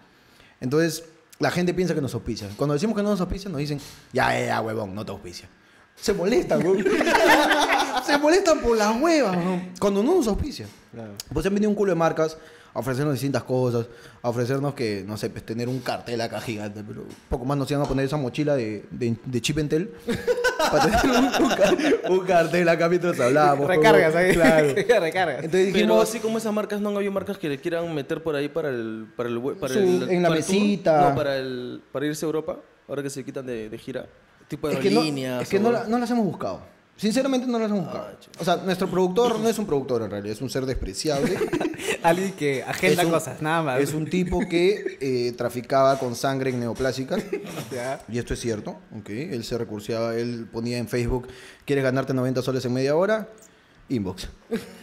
Entonces, la gente piensa que nos auspicia. Cuando decimos que no nos auspicia, nos dicen, ya, ya, ya, huevón, no te auspicia. Se molestan, weón. Se molestan por las huevas, weón. Cuando no nos auspicia. Claro. Pues han venido un culo de marcas a ofrecernos distintas cosas, a ofrecernos que, no sé, pues tener un cartel acá gigante, pero poco más nos iban a poner esa mochila de, de, de Chip and Tel para tener un, un car- un cartel acá mientras hablábamos. Recargas como- ahí. Claro. Recargas. Entonces Pero dijimos, así como esas marcas, no hay marcas que le quieran meter por ahí para el para el para Su- el en la para el mesita. no para el para irse a Europa, ahora que se quitan de, de gira, tipo de es que, no, es que no, la- no las hemos buscado. Sinceramente no las hemos buscado. o sea, nuestro productor no es un productor en realidad, es un ser despreciable. Alguien que agenda un- cosas, nada más. Es un tipo que eh, traficaba con sangre en neoplásicas. Y esto es cierto, ok. Él se recurseaba, él ponía en Facebook, ¿quieres ganarte 90 soles en media hora? Inbox.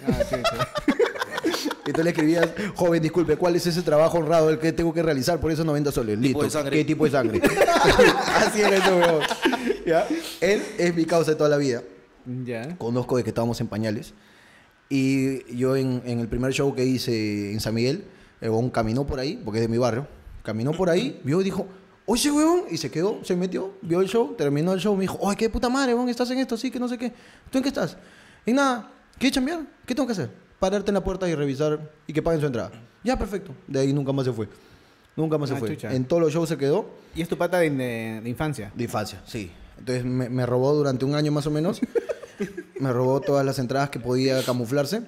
Ah, sí, sí. Y tú le escribías, joven, disculpe, ¿cuál es ese trabajo honrado el que tengo que realizar por esos 90 soles? Listo. ¿Qué tipo de sangre? Así era ese weón. Él es mi causa de toda la vida. Ya. Conozco de que estábamos en pañales. Y yo en, en el primer show que hice en San Miguel, el huevón caminó por ahí, porque es de mi barrio. Caminó por ahí, vio y dijo, oye, huevón, y se quedó, se metió, vio el show, terminó el show, me dijo, oye, qué puta madre, huevón, estás en esto, sí, que no sé qué. ¿Tú en qué estás? Y nada, ¿quieres chambear? ¿Qué tengo que hacer? Pararte en la puerta y revisar y que paguen su entrada. Ya, perfecto. De ahí nunca más se fue. Nunca más se Ah, fue. chucha. En todos los shows se quedó. Y es tu pata de, de- de infancia. De infancia, sí. Entonces me, me robó durante un año más o menos. me robó todas las entradas que podía camuflarse.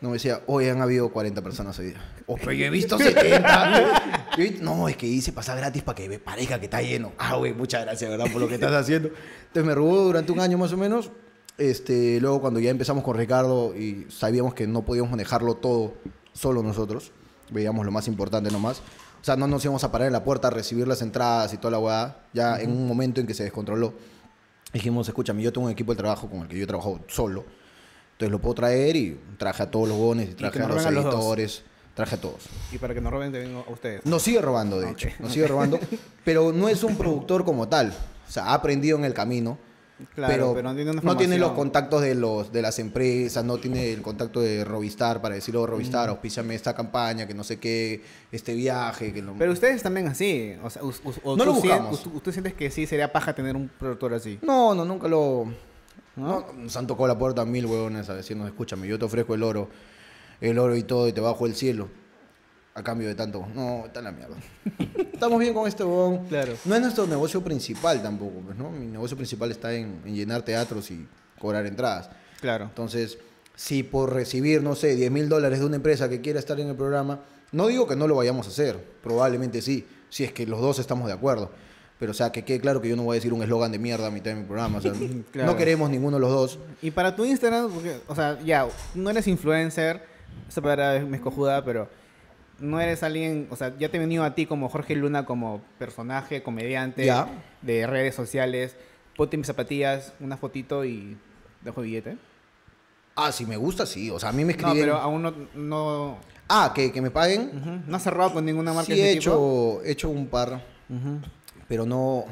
No me decía, hoy han habido 40 personas hoy día. Oh, pero yo he visto 70. Yo he- no, es que hice pasar gratis para que parezca que está lleno. Ah, güey, muchas gracias, ¿verdad? Por lo que estás haciendo. Entonces me robó durante un año más o menos. Este, luego cuando ya empezamos con Ricardo y sabíamos que no podíamos manejarlo todo solo nosotros, veíamos lo más importante nomás. O sea, no nos íbamos a parar en la puerta a recibir las entradas y toda la weá, ya en un momento en que se descontroló. Dijimos, escúchame, yo tengo un equipo de trabajo con el que yo trabajo solo. Entonces lo puedo traer y traje a todos los bones y traje que a los a los editores, traje a todos. Y para que nos roben también a ustedes. Nos sigue robando, de Ok. hecho. Nos sigue robando. pero no es un productor como tal. O sea, ha aprendido en el camino. Claro, pero, pero no tiene una no tiene los contactos de los de las empresas, no tiene el contacto de Rovistar para decirlo, Rovistar, Mm. auspíciame esta campaña, que no sé qué, este viaje, que no... Pero ustedes también así. O sea, o No tú lo buscamos. us- ¿Usted sientes que sí sería paja tener un productor así? No, no, nunca lo... ¿No? No, nos han tocado la puerta mil huevones a decirnos, escúchame, yo te ofrezco el oro, el oro y todo, y te bajo el cielo. A cambio de tanto. No, está en la mierda. Estamos bien con este huevón. Claro. No es nuestro negocio principal tampoco, pues, ¿no? Mi negocio principal está en, en llenar teatros y cobrar entradas. Claro. Entonces, si por recibir, no sé, 10 mil dólares de una empresa que quiera estar en el programa, no digo que no lo vayamos a hacer, probablemente sí, si es que los dos estamos de acuerdo. Pero, o sea, que quede claro que yo no voy a decir un eslogan de mierda a mitad de mi programa. O sea, Claro. no queremos ninguno de los dos. Y para tu Instagram, porque, o sea, ya, no eres influencer, esa palabra es me escojuda, pero no eres alguien, o sea, ya te he venido a ti como Jorge Luna, como personaje, comediante Ya. de redes sociales. Ponte mis zapatillas, una fotito y dejo billete. Ah, si me gusta, sí. O sea, a mí me No, escriben... pero aún no, no, Ah, que, que me paguen. no has cerrado con ninguna marca Sí, de he tipo. hecho, he hecho un par, pero no...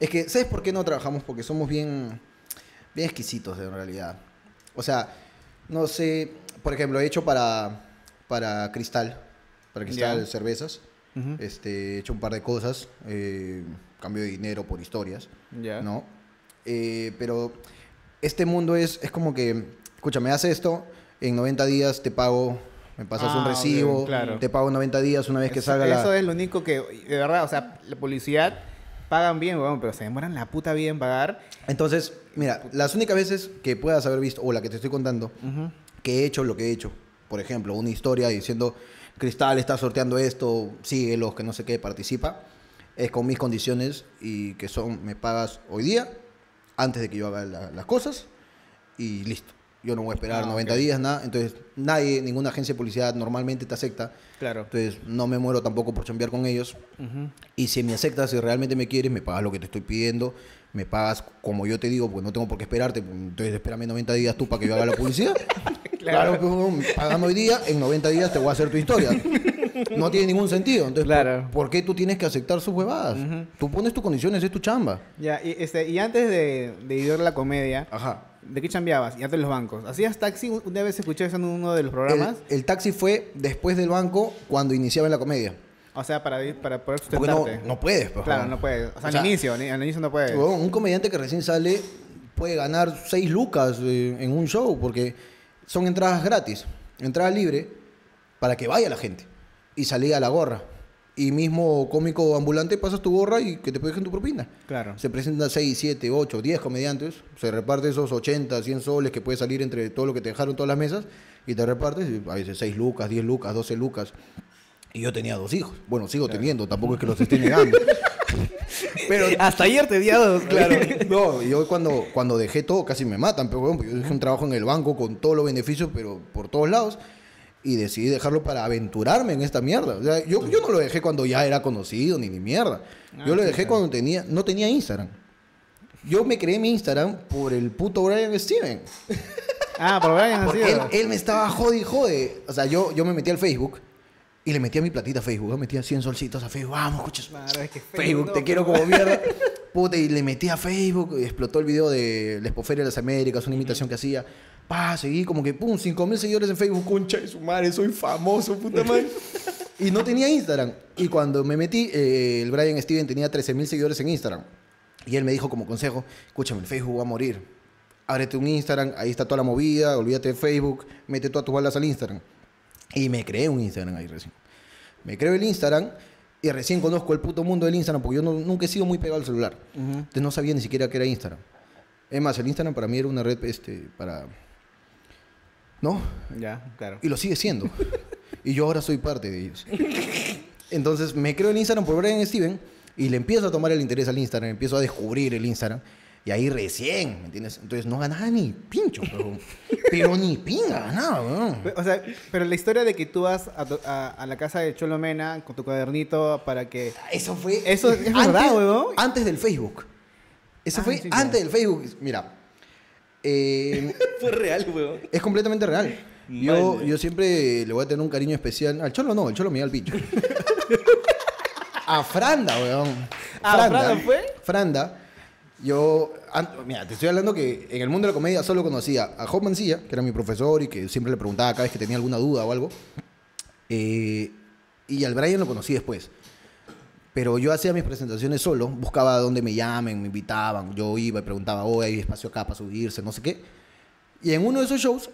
Es que, ¿sabes por qué no trabajamos? Porque somos bien, bien exquisitos en realidad. O sea, no sé, por ejemplo, he hecho para, para Cristal, para Cristal Ya. Cervezas. Ujú. Este, he hecho un par de cosas, eh, cambio de dinero por historias, Ya. ¿no? Eh, pero este mundo es, es como que, escúchame, haz esto, en 90 días te pago, me pasas Ah, un recibo, claro. te pago en 90 días una vez que Eso, salga la... eso es lo único que, de verdad, o sea, la publicidad pagan bien, weón, pero se demoran la puta vida en pagar. Entonces, mira, las únicas veces que puedas haber visto, o la que te estoy contando, Ujú. que he hecho lo que he hecho, por ejemplo, una historia diciendo, Cristal está sorteando esto, síguelos, que no sé qué, participa, es con mis condiciones y que son, me pagas hoy día, antes de que yo haga la- las cosas, y listo. Yo no voy a esperar Ah, 90 ok. días, nada. Entonces, nadie, ninguna agencia de publicidad normalmente te acepta. Claro. Entonces, no me muero tampoco por chambear con ellos. Y si me aceptas, si realmente me quieres, me pagas lo que te estoy pidiendo, me pagas como yo te digo, porque no tengo por qué esperarte, pues, entonces espérame 90 días tú para que yo haga la publicidad. claro, pues, weón, pagame hoy día, en 90 días te voy a hacer tu historia. No tiene ningún sentido. Entonces, Claro. ¿por, por qué tú tienes que aceptar sus huevadas? Tú pones tus condiciones, es tu chamba. Ya, y, este, y antes de, de ir a la comedia, Ajá. ¿de qué chambeabas? Y antes de los bancos. ¿Hacías taxi? Una vez escuché eso en uno de los programas. El, el taxi fue después del banco cuando iniciaba en la comedia. O sea, para, para poder Porque no, sustentarte. no puedes. pues, Claro, no puedes. O sea, O sea, al inicio, ni- al inicio no puedes. Un comediante que recién sale puede ganar 6 lucas eh, en un show porque son entradas gratis, entrada libre para que vaya la gente y salía la gorra. Y mismo cómico ambulante pasas tu gorra y que te dejen tu propina. Claro. Se presentan 6, 7, 8, 10 comediantes, se reparte esos 80, 100 soles que puede salir entre todo lo que te dejaron todas las mesas y te repartes, a veces 6 lucas, 10 lucas, 12 lucas. Y yo tenía dos hijos. Bueno, sigo teniendo, tampoco es que los esté negando. Pero Hasta ayer te di a dos, Claro, no, yo cuando, cuando dejé todo casi me matan, pero bueno, yo dejé un trabajo en el banco con todos los beneficios, pero por todos lados, y decidí dejarlo para aventurarme en esta mierda. O sea, yo, yo no lo dejé cuando ya era conocido, ni ni mierda. Yo lo dejé cuando tenía, no tenía Instagram. Yo me creé mi Instagram por el puto Brian Steven. Ah, por Brian sido. él, él me estaba jode y jode. O sea, yo, yo me metí al Facebook y le metía mi platita a Facebook. Yo metía 100 solcitos a Facebook. Vamos, escuchas. Claro, es que Facebook, no, te quiero como mierda. Puta, y le metí a Facebook, y explotó el video de la Expoferia de las Américas, una imitación que hacía. Pa, seguí como que, pum, 5 mil seguidores en Facebook, concha de su madre, soy famoso, puta madre. y no tenía Instagram. Y cuando me metí, eh, el Brian Steven tenía 13 mil seguidores en Instagram. Y él me dijo como consejo, escúchame, el Facebook va a morir. Ábrete un Instagram, ahí está toda la movida, olvídate de Facebook, mete todas tus balas al Instagram. Y me creé un Instagram ahí recién. Me creo el Instagram y recién conozco el puto mundo del Instagram porque yo no- nunca he sido muy pegado al celular. Ujú. Entonces no sabía ni siquiera que era Instagram. Es más, el Instagram para mí era una red este, para... ¿No? Ya, claro. Y lo sigue siendo. y yo ahora soy parte de ellos. Entonces me creo el Instagram por Brian Steven y le empiezo a tomar el interés al Instagram, empiezo a descubrir el Instagram. Y ahí recién, ¿me entiendes? Entonces no ganaba ni pincho, pero, pero ni pinga ganaba, weón. O sea, pero la historia de que tú vas a, tu- a- a la casa de Cholo Mena con tu cuadernito para que... Eso fue. Eso es verdad, huevón. Antes del Facebook. Eso Ah, fue sí, antes del Facebook. Mira. eh, Fue real, weón. es completamente real. Yo, Vale. yo siempre le voy a tener un cariño especial. Al cholo no, el cholo me da el pincho. a Franda, weón. Ah, ¿Franda fue? Franda. Yo, mira, te estoy hablando que en el mundo de la comedia solo conocía a Job Mancilla, que era mi profesor y que siempre le preguntaba cada vez que tenía alguna duda o algo. Eh, y al Brian lo conocí después. Pero yo hacía mis presentaciones solo, buscaba dónde me llamen, me invitaban, yo iba y preguntaba, oh, hay espacio acá para subirse, no sé qué. Y en uno de esos shows,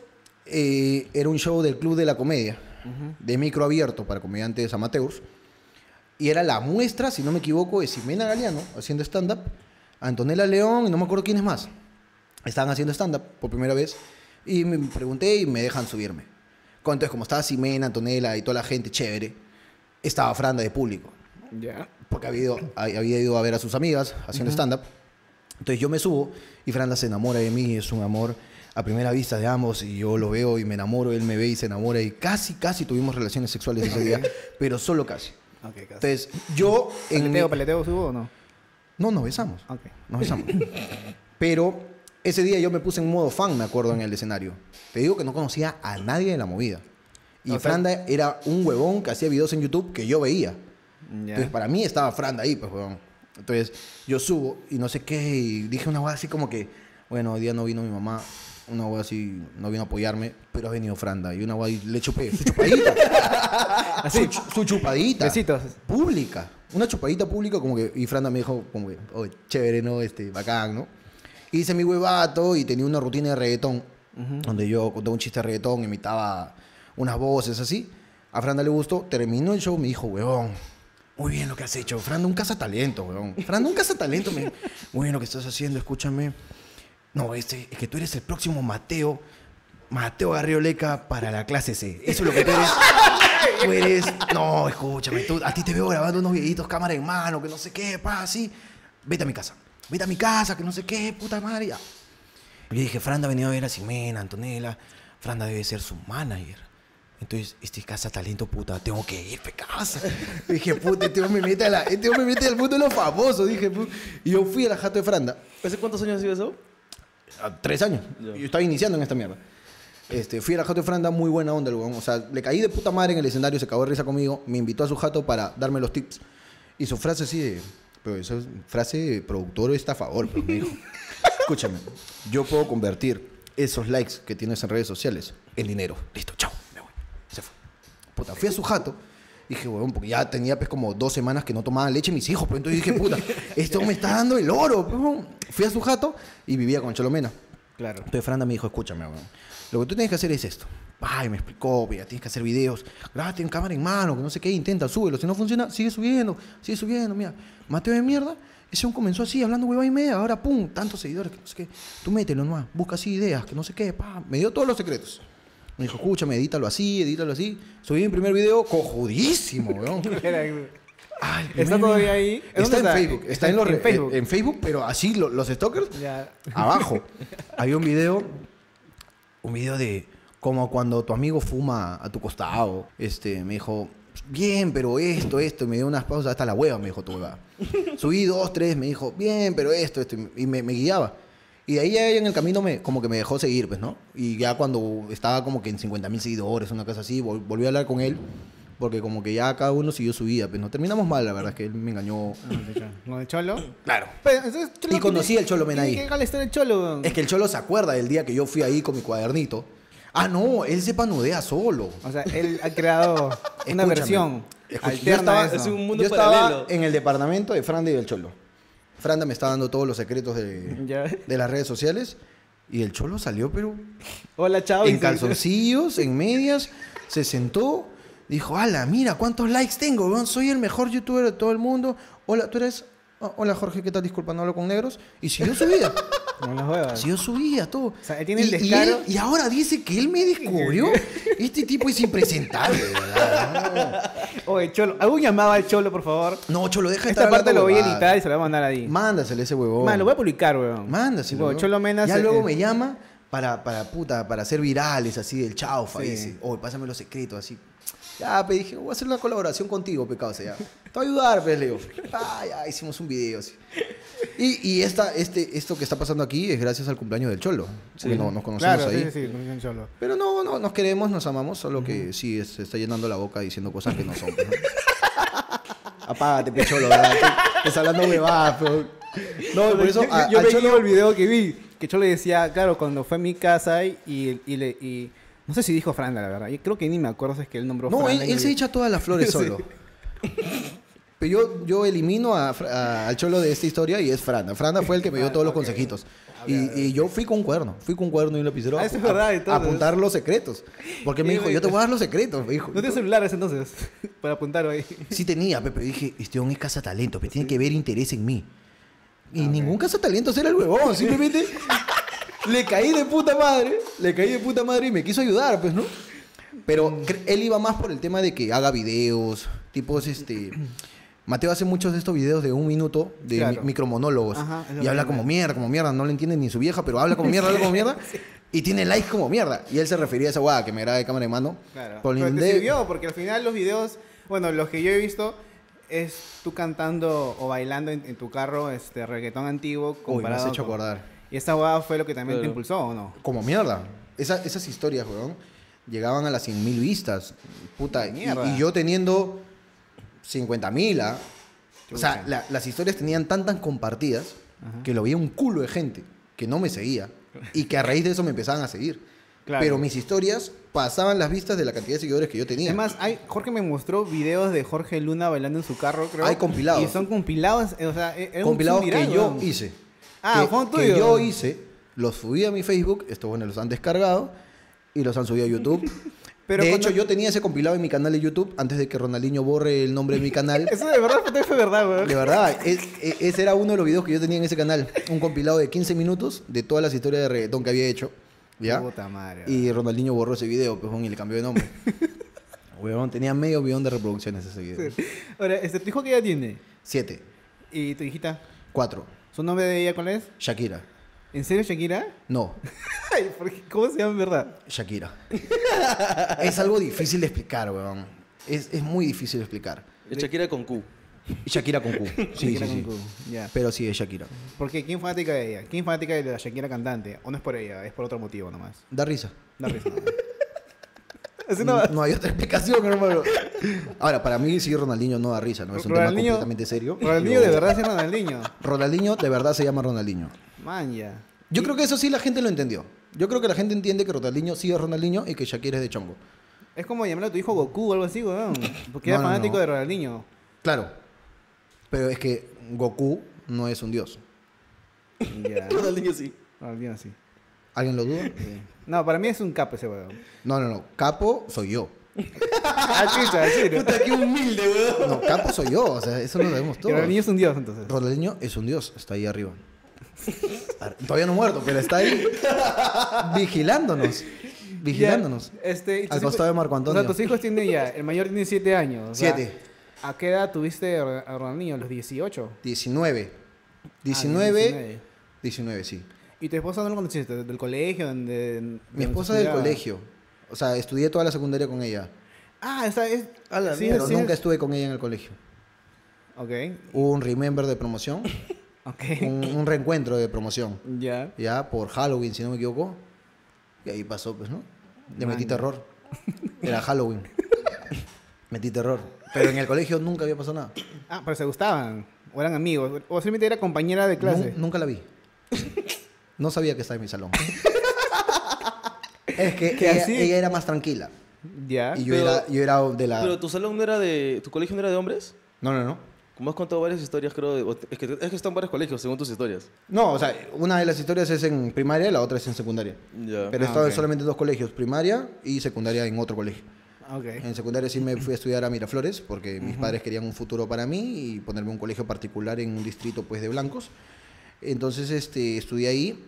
eh, era un show del Club de la Comedia, de micro abierto para comediantes amateurs. Y era la muestra, si no me equivoco, de Ximena Galeano haciendo stand-up, Antonella León y no me acuerdo quién es más. Estaban haciendo stand-up por primera vez. Y me pregunté y me dejan subirme. Entonces, como estaba Simena, Antonella y toda la gente chévere, estaba Franda de público. Ya. Porque había ido, había ido a ver a sus amigas haciendo stand-up. Entonces yo me subo y Franda se enamora de mí, es un amor a primera vista de ambos y yo lo veo y me enamoro, él me ve y se enamora y casi, casi tuvimos relaciones sexuales ese día, pero solo casi. Entonces yo en... mi- ¿Peleteo, peleteo subo o no? No, nos besamos. Ok. Nos besamos. Pero ese día yo me puse en modo fan, me acuerdo, en el escenario. Te digo que no conocía a nadie de la movida. Y Franda era un huevón que hacía videos en YouTube que yo veía. Ya. Entonces, para mí estaba Franda ahí, pues, huevón. Entonces, yo subo y no sé qué, y dije una hueá así como que, bueno, hoy día no vino mi mamá, una hueá así, no vino a apoyarme, pero ha venido Franda. Y una y le chupé, su chupadita. Así. Su, chu- su chupadita. Besitos. Pública. Una chupadita pública, como que, y Franda me dijo, como que, oh, chévere, ¿no? Este, bacán, ¿no? Hice mi huevato y tenía una rutina de reggaetón, donde yo contaba un chiste de reggaetón, imitaba unas voces así. A Franda le gustó, terminó el show, me dijo, huevón, muy bien lo que has hecho. Franda, un cazatalento, huevón. Franda, un cazatalento. Me... Muy bien lo que estás haciendo, escúchame. No, este, es que tú eres el próximo Mateo, Mateo Garrioleca para la clase C. Eso es lo que tú eres. Tú eres, no, escúchame, tú, a ti te veo grabando unos videitos cámara en mano, que no sé qué, pa, así. Vete a mi casa. Vete a mi casa, que no sé qué, puta madre. ya. Yo dije, Franda ha venido a ver a Ximena, Antonella. Franda debe ser su manager. Entonces, este casa talento, puta, tengo que ir, casa. dije, puta, este me mete, a la, este me mete al mundo de los famosos. Dije, pu- y yo fui a la jato de Franda. ¿Hace cuántos años ha sido eso? A tres años. Ya. Yo estaba iniciando en esta mierda. Este, fui a la jato de Franda, muy buena onda, el huevón. O sea, le caí de puta madre en el escenario, se cagó de risa conmigo, me invitó a su jato para darme los tips. Y su frase así de. Pero esa es frase de productor estafador, pero me dijo. Escúchame, yo puedo convertir esos likes que tienes en redes sociales en dinero. Listo, chao, me voy. Se fue. Puta, fui a su jato. Dije, huevón, porque ya tenía pues como dos semanas que no tomaba leche mis hijos. Pues entonces dije, puta, esto me está dando el oro. Fui a su jato y vivía con Cholomena. Claro. Entonces Franda me dijo, escúchame, weón. Lo que tú tienes que hacer es esto. Ay, me explicó, mira, tienes que hacer videos. Grábate en cámara en mano, que no sé qué, intenta, súbelo. Si no funciona, sigue subiendo, sigue subiendo. Mira, Mateo de mierda, ese un comenzó así, hablando hueva y media, ahora pum, tantos seguidores, que no sé qué. Tú mételo nomás, busca así ideas, que no sé qué, pa. Me dio todos los secretos. Me dijo, escúchame, edítalo así, edítalo así. Subí mi primer video, cojudísimo, weón. Ay, el ¿Está todavía ahí? ¿En Está en está? Facebook. Está en, los En Facebook. en Facebook, pero así lo- los stalkers Ya. abajo había un video, un video de como cuando tu amigo fuma a tu costado. Este, me dijo, bien, pero esto, esto, y me dio unas pausas hasta la hueva, me dijo tu hueva. Subí dos, tres, me dijo, bien, pero esto, esto, y me, me guiaba. Y de ahí ya en el camino me, como que me dejó seguir, pues, ¿no? Y ya cuando estaba como que en 50 mil seguidores, una cosa así, vol- volví a hablar con él, porque como que ya cada uno siguió su vida, pues, ¿no? Terminamos mal, la verdad, es que él me engañó. ¿Con el cholo? Claro. Pero, entonces, Cholo Y conocí al Cholo tiene ahí. que estar el cholo. Es que el cholo se acuerda del día que yo fui ahí con mi cuadernito. Ah, no, él se panudea solo. O sea, él ha creado una Escúchame, versión escucha, yo estaba- es un mundo yo estaba en el departamento de Franda y del cholo. Franda me está dando todos los secretos de, Ya. de las redes sociales. Y el cholo salió, pero Hola, chao. en calzoncillos, en medias, se sentó, dijo, ala, mira cuántos likes tengo, weón, soy el mejor youtuber de todo el mundo. Hola, tú eres... oh, hola Jorge, ¿qué tal? Disculpa, no hablo con negros. Y siguió su vida. Con las huevas. Si yo subía todo. O sea, él tiene el y, y descaro. él- y ahora dice que él me descubrió. Este tipo es impresentable, ¿verdad? Oye, cholo. ¿Algún llamado al cholo, por favor? No, no Cholo, deja de Esta parte lo voy a editar y se lo voy a mandar ahí. Mándasele ese huevón. Man, lo voy a publicar, weón. Mándaselo. Huevón. Cholo Mena Ya luego me llama para, para, puta, para hacer virales así del chaufa. Sí. Dice, oye, pásame los secretos así. Ya, pe, dije, voy a hacer una colaboración contigo, pecado, o sea, ya. Te voy a ayudar, pues, le digo. Ah, ya, hicimos un video así. Y, y esta, este, esto que está pasando aquí es gracias al cumpleaños del Cholo. Porque no, nos conocimos Claro, ahí. sí, sí, sí, cholo. Pero no, no, nos queremos, nos amamos, solo que sí se está llenando la boca diciendo cosas que no son. pues, ¿no? Apágate, pecholo, ¿verdad? Estás hablando huevadas. No, por eso yo, a- yo al veía Cholo- el video que vi, que Cholo decía, claro, cuando fue a mi casa y, y, le... y- no sé si dijo Franda, la verdad. Yo creo que ni me acuerdo si es que él nombró No, él, Franda. él el se echa todas las flores Sí. solo. Pero yo, yo elimino a Fra- a- al cholo de esta historia y es Franda. Franda fue el que me dio todos los consejitos. Y, y yo fui con un cuerno. Fui con un cuerno y un lapicero Ah, a, es apuntar los secretos. Porque me dijo, yo te voy a dar los secretos. Me dijo. ¿No tienes celulares entonces? Para apuntar ahí. Sí tenía, Pepe. Dije, este hombre es cazatalento, pero tiene que ver interés en mí. Y Ah, ningún cazatalento era el huevón. Simplemente Le caí de puta madre, le caí de puta madre y me quiso ayudar, pues, ¿no? Pero cre- él iba más por el tema de que haga videos, tipos, este... Mateo hace muchos de estos videos de un minuto de Claro. mi- micromonólogos. Ajá, y habla como mierda, como mierda. No le entiende ni su vieja, pero habla como mierda, habla como mierda. Y tiene likes como mierda. Y él se refería a esa guada que me graba de cámara en mano. Claro. Por Pero te sirvió, porque al final los videos, bueno, los que yo he visto es tú cantando o bailando en, en tu carro este reggaetón antiguo Uy, me comparado has hecho con- acordar. Y esta guada fue lo que también te impulsó, ¿o no? Como mierda. Esa- esas historias, weón, llegaban a las 100.000 vistas. Puta. Y, Mierda. y yo teniendo 50.000, ¿ah? O sea, la- las historias tenían tantas compartidas que lo veía un culo de gente que no me seguía y que a raíz de eso me empezaban a seguir. Claro. Pero mis historias pasaban las vistas de la cantidad de seguidores que yo tenía. Es más, hay, Jorge me mostró videos de Jorge Luna bailando en su carro, creo. Hay compilados. Y son compilados, eh, o sea, e- era un- compilados un viral, que yo weón. hice. Ah, que, que yo hice, los subí a mi Facebook, estos bueno, los han descargado y los han subido a YouTube. Pero de cuando- hecho, yo tenía ese compilado en mi canal de YouTube antes de que Ronaldinho borre el nombre de mi canal. Eso de verdad fue, verdad, weón. De verdad, es- ese era uno de los videos que yo tenía en ese canal. Un compilado de 15 minutos de todas las historias de reggaetón que había hecho. ¿Ya? Puta madre. Y Ronaldinho borró ese video, pues, y le cambió de nombre. Huevón, tenía medio millón de reproducciones ese video. Ahora, este, ¿tu hijo qué edad tiene? Siete. ¿Y tu hijita? Cuatro. ¿Su nombre de ella cuál es? Shakira. ¿En serio, Shakira? No. ¿cómo se llama en verdad? Shakira. es algo difícil de explicar, weón. Es, es muy difícil de explicar. Es Shakira con Q. Y Shakira con Q. Sí, Shakira sí, sí. con Q, Ya. Pero sí, es Shakira. ¿Por qué? ¿Quién fanática de ella? ¿Quién fanática de la Shakira cantante? ¿O no es por ella? Es por otro motivo nomás. Da risa. Da risa. nomás. No, hay otra explicación, hermano. Ahora, para mí sí Ronaldinho no da risa, ¿no? Es un tema Ronaldinho- completamente serio. Ronaldinho de verdad es Ronaldinho. Ronaldinho de verdad se llama Ronaldinho. Man, ya. Yo creo que eso sí la gente lo entendió. Yo creo que la gente entiende que Ronaldinho sí es Ronaldinho y que Shakira es de chongo. Es como llamar a tu hijo Goku o algo así, weón. Porque No, era fanático no. de Ronaldinho. Claro. Pero es que Goku no es un dios. Ya. Ronaldinho sí. Ronaldinho sí. ¿Alguien lo duda? Sí. No, para mí es un capo ese weón. No, no, no. Capo soy yo. Ah, chucha, en serio. qué humilde, weón. No, capo soy yo. O sea, eso lo sabemos todos. Ronaldinho es un dios, entonces. Ronaldinho es un dios. Está ahí arriba. Todavía no muerto, pero está ahí vigilándonos. Vigilándonos. Ya, Este, Al hijos- costado de Marco Antonio. O sea, tus hijos tienen ya, el mayor tiene 7 años. o sea, Siete. ¿A qué edad tuviste a Ronaldinho? ¿A los 18? 19. Ah, 19. 19. 19, sí. ¿Y tu esposa no lo conociste? ¿Del colegio? Donde, Mi esposa del colegio. O sea, estudié toda la secundaria con ella. Ah, esa es... A la sí, Pero sí nunca es- estuve con ella en el colegio. Ok, Hubo un remember de promoción. ok. un, un reencuentro de promoción. Ya. Ya, por Halloween, si no me equivoco. Y ahí pasó, pues, ¿no? Le metí terror. Era Halloween. metí terror. Pero en el colegio nunca había pasado nada. Ah, pero se gustaban. O eran amigos. O simplemente era compañera de clase. Nun- nunca la vi. No sabía que estaba en mi salón. es que ¿Que ella, así? ella era más tranquila. Ya. Y yo, Pero- era, yo era de la... Pero tu salón no era de. ¿Tu colegio no era de hombres? No, no, no. Como has contado varias historias, creo. de- es, que, es que están varios colegios, según tus historias. No, o sea, una de las historias es en primaria la otra es en secundaria. Pero he Ah, estado en ok. solamente dos colegios, primaria y secundaria en otro colegio. Ok. En secundaria sí me fui a estudiar a Miraflores porque mis padres querían un futuro para mí y ponerme un colegio particular en un distrito pues de blancos. Entonces este, estudié ahí,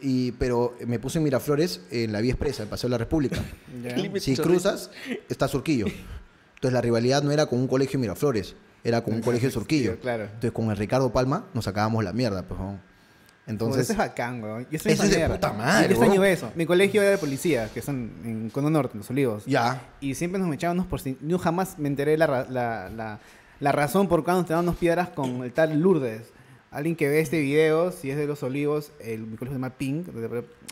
y, pero me puse en Miraflores en la vía expresa, el Paseo de la República. Límite Si cruzas, está Surquillo. Entonces la rivalidad no era con un colegio en Miraflores, era con un colegio de Surquillo. claro. Entonces con el Ricardo Palma nos sacábamos la mierda. Pues. Entonces, Entonces, es bacán, weón. Yo soy Eso es de puta madre, Yo extraño eso. Mi colegio era de policía, que son en Cono Norte, en Los Olivos. ya. Y siempre nos echábamos por si... Yo jamás me enteré la, ra- la, la, la razón por qué nos tirábamos piedras con el tal Lourdes. Alguien que ve este video, si es de Los Olivos, el, colegio se llama Pink,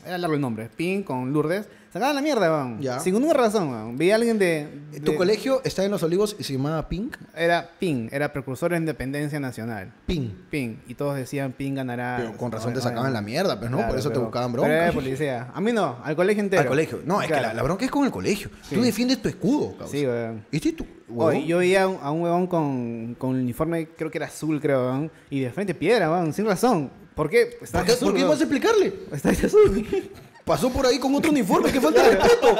era largo el nombre, Pink con Lourdes, sacaban la mierda, weón. Ya. Sin ninguna razón, weón. Veía a alguien de... Tu colegio está en Los Olivos y se llamaba Pink. Era Pink, era precursor de independencia nacional. Pink. Pink. Y todos decían Pink ganará. Pero con razón te sacaban la mierda, pues no, Claro, por eso te pero- buscaban pero era bronca. policía. A mí no, al colegio entero. Al colegio. No, es que la, la bronca es con el colegio. Sí. Tú defiendes tu escudo, cabrón. Sí, weón. ¿Viste tú? Oye, yo veía a un, a un huevón con, con el uniforme, creo que era azul, creo, weón, y de frente piedra, weón, sin razón. ¿Por qué? Está ¿Por qué, azul, ¿por qué vas a explicarle? Está azul. Pasó por ahí con otro uniforme, que falta de respeto.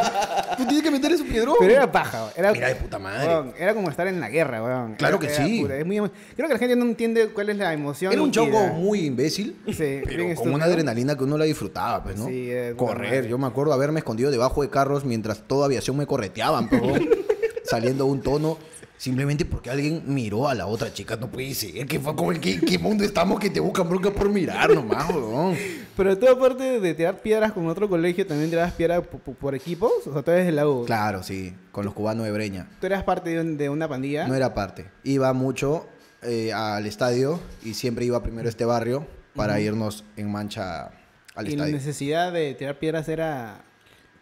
Tú tienes que meter ese piedrón. Pero era paja, era, Mira de puta madre. weón, era como estar en la guerra, weón. Claro Era- que era sí. puta, es muy emo- Creo que la gente no entiende cuál es la emoción. Era un la- muy imbécil, Sí, pero con una adrenalina que uno la disfrutaba, pues, ¿no? Sí, Correr. madre. Yo me acuerdo haberme escondido debajo de carros mientras toda aviación me correteaban, pero saliendo a un tono. Simplemente porque alguien miró a la otra chica, no puede ser. ¿Qué, fue, como el- qué, qué mundo estamos que te buscan bronca por mirar nomás, weón? Pero tú, aparte de tirar piedras con otro colegio, también tirabas piedras por, equipos. O sea, tú eres de la U. Claro, sí, con los cubanos de Breña. Tú eras parte de, un- de una pandilla. No era parte. Iba mucho eh, al estadio y siempre iba primero a este barrio para irnos en mancha al y la estadio. necesidad de tirar piedras era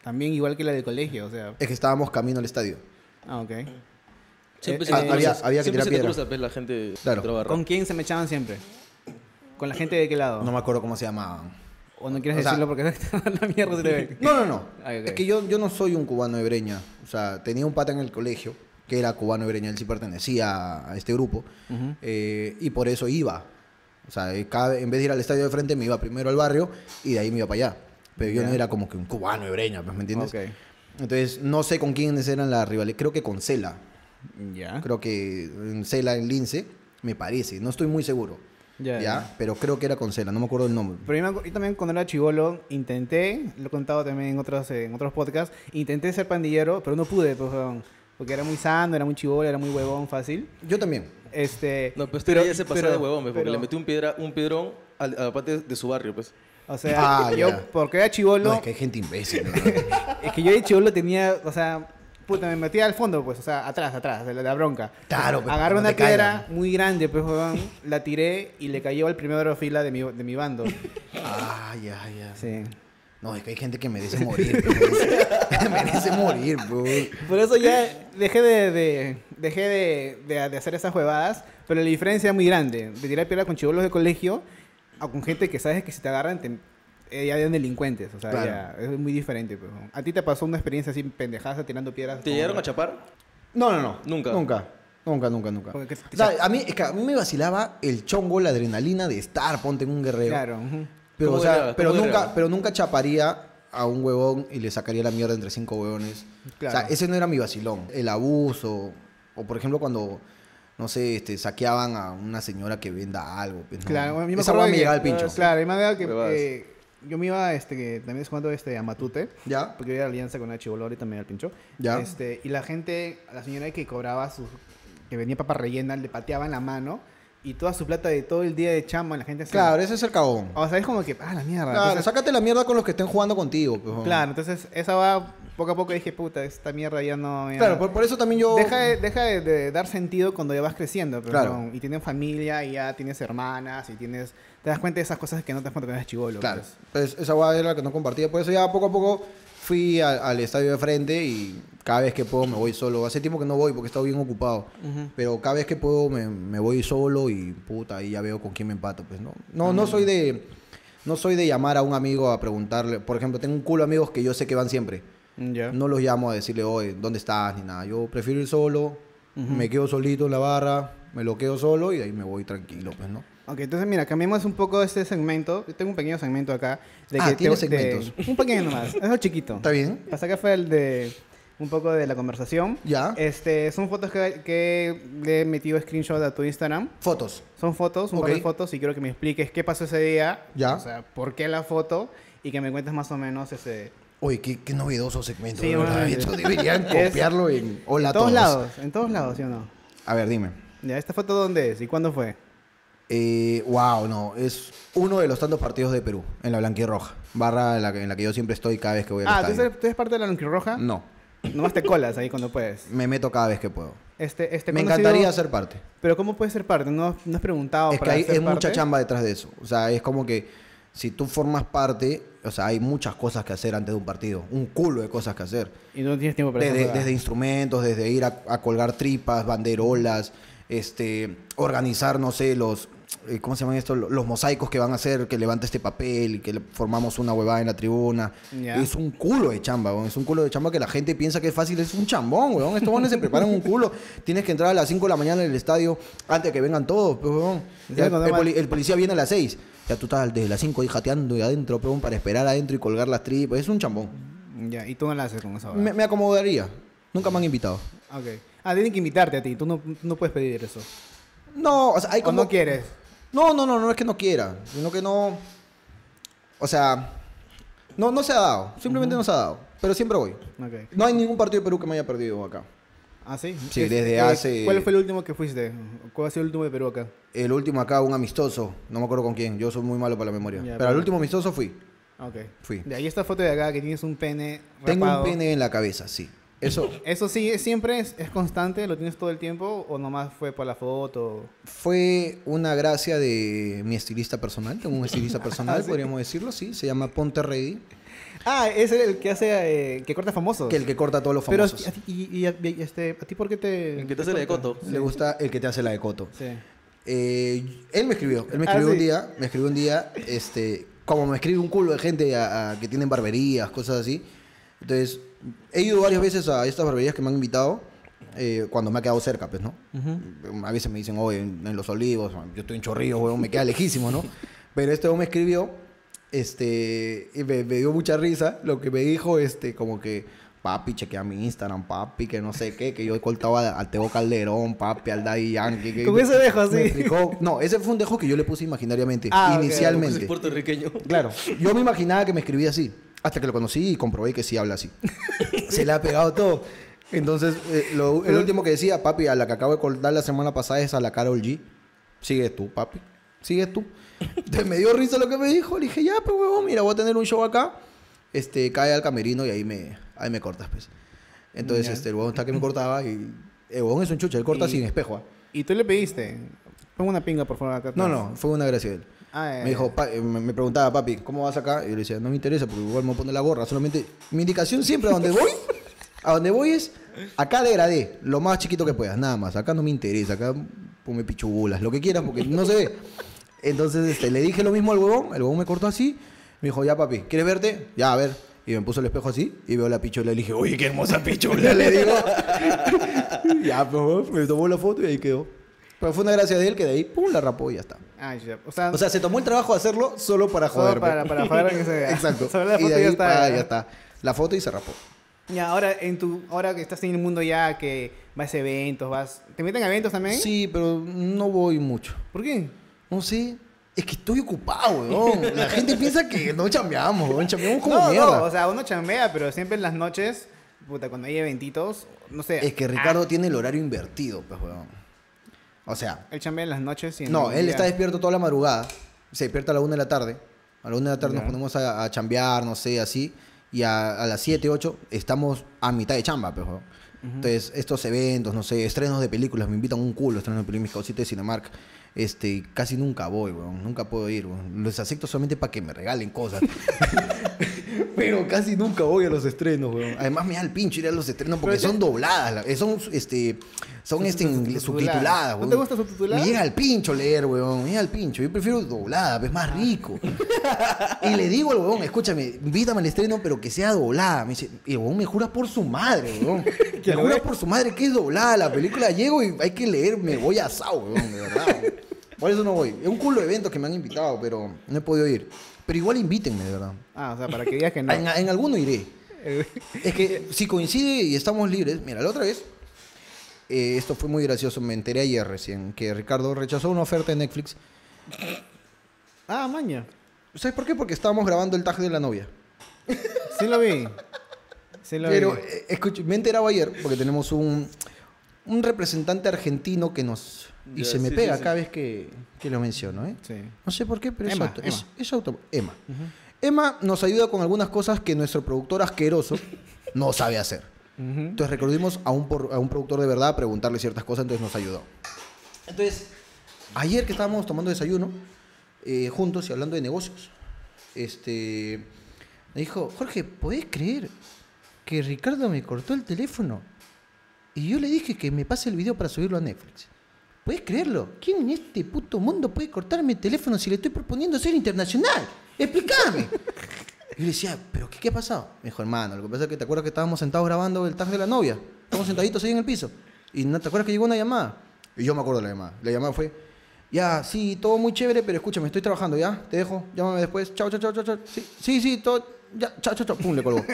también igual que la del colegio. O sea. Es que estábamos camino al estadio. Ah, ok. Siempre Eh, se te había- había que siempre tirar se te piedra. cruza, pues, la gente Claro. ¿Con quién se me echaban siempre? ¿Con la gente de qué lado? No me acuerdo cómo se llamaban. ¿O no quieres o sea- decirlo porque la mierda se te ve? No, no, no. Ah. Es que yo, yo no soy un cubano de Breña. O sea, tenía un pata en el colegio que era cubano de Breña. Él sí pertenecía a este grupo. Eh, y por eso iba. O sea, eh, cada- en vez de ir al estadio de frente, me iba primero al barrio y de ahí me iba para allá. Pero yo no era como que un cubano de Breña, pues, ¿me entiendes? Ok. Entonces, no sé con quiénes eran las rivales. Creo que con Cela. Ya. Creo que en Cela, en Lince, me parece. No estoy muy seguro. Ya. Pero creo que era con Cela, no me acuerdo el nombre. Pero yo, yo también cuando era chivolo intenté, lo he contado también en otros, eh, en otros podcasts, intenté ser pandillero, pero no pude, pues, porque era muy sano, era muy chivolo, era muy huevón, fácil. Yo también. Este, No, pues pero, ya se pasó de huevón, pues, porque pero- le metió un, piedra, un piedrón a la parte de su barrio, pues. O sea, Ah, yo, porque era chivolo, No, es que hay gente imbécil. ¿no? es que yo de chivolo tenía, o sea, puta, me metía al fondo, pues, o sea, atrás, atrás, de la, la bronca. Claro, pues, Agarré una caigan. piedra muy grande, pues, la tiré y le cayó al primero de la fila de mi, de mi bando. ah, ya, ya. Sí. No, es que hay gente que merece morir. pues. merece morir, pues. Por eso ya dejé de, de- dejé de, de- de hacer esas huevadas, pero la diferencia es muy grande. De tirar piedra con chivolos de colegio a con gente que sabes que si te agarran te, eh, ya eran delincuentes. O sea, Claro. ya, es muy diferente. pues. ¿A ti te pasó una experiencia así pendejada tirando piedras? ¿Te llegaron a chapar? No, no, no. Nunca. Nunca. Nunca, nunca, nunca. Porque que- O sea, a mí, es que a mí me vacilaba el chongo, la adrenalina de estar, ponte en un guerrero. Claro. Pero, ¿Cómo o sea, guerreabas? pero ¿Cómo nunca, pero nunca chaparía a un huevón y le sacaría la mierda entre cinco huevones. Claro. O sea, ese no era mi vacilón. El abuso, o por ejemplo cuando, no sé, este, saqueaban a una señora que venda algo. pues, no. Claro, bueno, yo me Esa me que- llegaba al pincho. Claro, y me que eh, yo me iba, este, que también es cuando este, a Matute. ¿Ya? Porque yo era alianza con chivolora y también al pincho. Ya. Este, y la gente, la señora que cobraba su, que venía papa rellena, le pateaban la mano y toda su plata de todo el día de chamba, la gente Claro, ese es el cagón. O sea, es como que, ah, la mierda. Claro, Entonces, sácate la mierda con los que estén jugando contigo. pues, claro, entonces esa va, poco a poco dije, puta, esta mierda ya no... ya- Claro, por, por eso también yo... Deja, de, deja de, de dar sentido cuando ya vas creciendo. pero Claro. no, y tienes familia, y ya tienes hermanas, y tienes... Te das cuenta de esas cosas que no te das cuenta cuando eres chivolo. Claro, pues. pues esa guada era la que no compartía. Por eso ya poco a poco fui al, al estadio de frente y cada vez que puedo me voy solo. Hace tiempo que no voy porque he estado bien ocupado. Ujú. Pero cada vez que puedo me, me voy solo y puta, ahí ya veo con quién me empato. Pues no, no, no soy de... No soy de llamar a un amigo a preguntarle. Por ejemplo, tengo un culo de amigos que yo sé que van siempre. Ya. No los llamo a decirle, oye, ¿dónde estás? Ni nada. Yo prefiero ir solo, me quedo solito en la barra, me lo quedo solo y de ahí me voy tranquilo, pues, ¿no? Ok, entonces mira, cambiemos un poco este segmento. Yo tengo un pequeño segmento acá. De Ah, que ¿tiene te- de- segmentos? un pequeño nomás, es chiquito. ¿Está bien? Hasta acá fue el de un poco de la conversación. Ya. Este, son fotos que, que le he metido screenshot a tu Instagram. Fotos. Son fotos, un par Ok. de fotos y quiero que me expliques qué pasó ese día. Ya. O sea, por qué la foto y que me cuentes más o menos ese... Oye, qué, qué novedoso segmento. Sí, verdad. deberían copiarlo en Hola en a todos todos. lados, en todos lados, ¿sí o no? A ver, dime. Ya, ¿esta foto dónde es y cuándo fue? Eh, wow, no. Es uno de los tantos partidos de Perú, en la blanquirroja. Barra en la, que, en la que yo siempre estoy cada vez que voy al Ah, ¿tú eres, tú eres parte de la Roja? No, Nomás te colas ahí cuando puedes. me meto cada vez que puedo. Este, este, me ¿cuándo ha encantaría ser parte. Pero ¿cómo puedes ser parte? ¿No, no has preguntado es que hay, ser es mucha chamba detrás de eso. O sea, es como que si tú formas parte, o sea, hay muchas cosas que hacer antes de un partido. Un culo de cosas que hacer. Y no tienes tiempo para Desde, desde instrumentos, desde ir a, a colgar tripas, banderolas, este, organizar, no sé, los, eh, ¿cómo se llaman esto? Lo- Los mosaicos que van a hacer, que levanta este papel y que le- formamos una huevada en la tribuna. Es un culo de chamba, weón. Es un culo de chamba que la gente piensa que es fácil. Es un chambón, weón. Estos buenos se preparan un culo. Tienes que entrar a las 5 de la mañana en el estadio antes de que vengan todos, pues, weón. El, el policía viene a las 6. Ya tú estás desde las 5 ahí jateando y adentro, peón, para esperar adentro y colgar las tripas. Es un chambón. Ya, y tú no la haces con esa Me, me acomodaría. Nunca me han invitado. Ok. Ah, tienen que invitarte a ti. Tú no, no puedes pedir eso. No, o sea, hay ¿O como... no quieres? No, no, no, no es que no quiera, sino que no. O sea, no, no se ha dado, simplemente no se ha dado, pero siempre voy. Ok. No hay ningún partido de Perú que me haya perdido acá. ¿Ah, sí? Sí, Es- desde eh, hace- ¿Cuál fue el último que fuiste? ¿Cuál ha sido el último de Perú acá? El último acá, un amistoso, no me acuerdo con quién, yo soy muy malo para la memoria. Ya, pero pero- el último amistoso fui. Ok. Fui. De ahí esta foto de acá que tienes un pene Tengo rapado. un pene en la cabeza, sí. Eso ¿Eso sí es- siempre es, es constante? ¿Lo tienes todo el tiempo? ¿O nomás fue para la foto? fue una gracia de mi estilista personal. Tengo un estilista personal, Ah, ¿sí? podríamos decirlo, sí. Se llama Ponte Ready, Ah, es el que hace, eh, que corta famosos. que el que corta a todos los Pero, famosos. a ti- y, y a, y este, ¿a ti por qué te...? El que te hace la de corta? Coto. Le gusta el que te hace la de Coto. Sí. Eh, él me escribió, él me Ah, escribió un sí. día, me escribió un día, este, como me escribe un culo de gente a- a que tienen barberías, cosas así. Entonces, he ido varias veces a estas barberías que me han invitado, eh, cuando me ha quedado cerca, pues, ¿no? A veces me dicen, oye, en, en Los Olivos, yo estoy en Chorrillos, weón, me queda lejísimo, ¿no? Pero este weón me escribió, este, y me, me dio mucha risa, lo que me dijo, este, como que, papi, chequea mi Instagram, papi, que no sé qué, que yo cortaba al Teo Calderón, papi, al Daddy Yankee. que- Con ese dejo así. me explicó- no, ese fue un dejo que yo le puse imaginariamente, Ah, inicialmente. Es puertorriqueño. Claro, yo me imaginaba que me escribía así, hasta que lo conocí y comprobé que sí habla así. Se le ha pegado todo. Entonces, eh, lo- el último que decía, papi, a la que acabo de cortar la semana pasada es a la Carol G. Sigue tú, papi. Sigue tú. Entonces me dio risa lo que me dijo. Le dije, ya, pues, huevón, mira, voy a tener un show acá. Este, cae al camerino y ahí me, ahí me cortas, pues. Entonces, Ya. este, el huevón está que me cortaba y... El huevón es un chucha, él corta Y- sin espejo. ¿ah? ¿Y tú le pediste? Pongo una pinga, por favor, acá. No, atrás. no, fue una gracia de él. Ah, eh, Me dijo, pa- me preguntaba, papi, ¿cómo vas acá? Y yo le decía, no me interesa porque igual me voy a poner la gorra. Solamente, mi indicación siempre a donde voy, a donde voy es, acá degradé, lo más chiquito que puedas, nada más. Acá no me interesa, acá ponme pichugulas, lo que quieras porque no se ve. Entonces, este, le dije lo mismo al huevón, el huevón me cortó así, me dijo, ya papi, ¿quieres verte? Ya, a ver. Y me puso el espejo así y veo la pichula y le dije, oye, qué hermosa pichula, le digo. ya, pues, me tomó la foto y ahí quedó. Pero fue una gracia de él que de ahí, pum, la rapó y ya está. Ah, ya. O sea, O sea, se tomó el trabajo de hacerlo solo para joder. para- para joder que se vea. Exacto. Solo la y foto de ahí, ya está, ya. está. La foto y se rapó. ya, ahora, en tu, ahora que estás en el mundo ya, que vas a eventos, vas... ¿Te meten a eventos también? Sí, pero no voy mucho. ¿Por qué? No sé. Es que estoy ocupado, weón. La gente piensa que no chambeamos, weón. Chambeamos como no, mierda. no, o sea, uno chambea, pero siempre en las noches, puta, cuando hay eventitos, no sé. es que Ricardo tiene el horario invertido, pues, weón. O sea, Él chambea en las noches y en no, él día. está despierto toda la madrugada. Se despierta a la una de la tarde. A la una de la tarde nos ponemos a, a chambear, no sé, así. Y a, a las 7, 8 estamos a mitad de chamba, pues, weón. Entonces, estos eventos, no sé, estrenos de películas, me invitan un culo, estrenos de películas, mis cositas de Cinemark. Este, casi nunca voy, weón. Nunca puedo ir, weón. Los acepto solamente para que me regalen cosas. Pero casi nunca voy a los estrenos, weón. Además me da el pincho ir a los estrenos porque son dobladas, la- son este son este subtituladas. ¿No weón. te gusta subtitulada? Me llega al pincho leer, weón. Me llega al pincho. Yo prefiero doblada, es más rico. y le digo al weón, escúchame, invítame al estreno, pero que sea doblada. Me dice, y el weón me jura por su madre, weón. me jura por su madre que es doblada la película. Llego y hay que leer, me voy asado, weón, de verdad. weón. Por eso no voy. Es un culo de eventos que me han invitado, pero no he podido ir. Pero igual invítenme, de verdad. Ah, o sea, para que digas que no. En, en alguno iré. Es que si coincide y estamos libres, mira, la otra vez, eh, esto fue muy gracioso, me enteré ayer recién, que Ricardo rechazó una oferta de Netflix. ah, maña. ¿Sabes por qué? Porque estábamos grabando el tag de la novia. Sí lo vi. Sí lo Pero, vi. eh, me he enterado ayer, porque tenemos un, un representante argentino que nos... Y se me sí, pega sí, sí. cada vez que, que lo menciono, ¿eh? Sí. No sé por qué, pero Emma, es auto. Emma. Es, es auto- Emma. Emma nos ayuda con algunas cosas que nuestro productor asqueroso no sabe hacer. Entonces recurrimos a un, por- a un productor de verdad a preguntarle ciertas cosas, entonces nos ayudó. Entonces, ayer que estábamos tomando desayuno, eh, juntos y hablando de negocios, este, me dijo, Jorge, ¿podés creer que Ricardo me cortó el teléfono? Y yo le dije que me pase el video para subirlo a Netflix. ¿Puedes creerlo? ¿Quién en este puto mundo puede cortarme el teléfono si le estoy proponiendo ser internacional? Explícame. Y yo le decía, ¿pero qué, qué ha pasado? Me dijo, hermano, lo que pasa es que te acuerdas que estábamos sentados grabando el tag de la novia. Estamos sentaditos ahí en el piso. Y no te acuerdas que llegó una llamada. Y yo me acuerdo de la llamada. La llamada fue, ya, sí, todo muy chévere, pero escúchame, estoy trabajando, ¿ya? Te dejo, llámame después. Chao, chao, chao, chao, chao. Sí, sí, sí, todo, ya, chao, chao, chao. Pum, le colgó.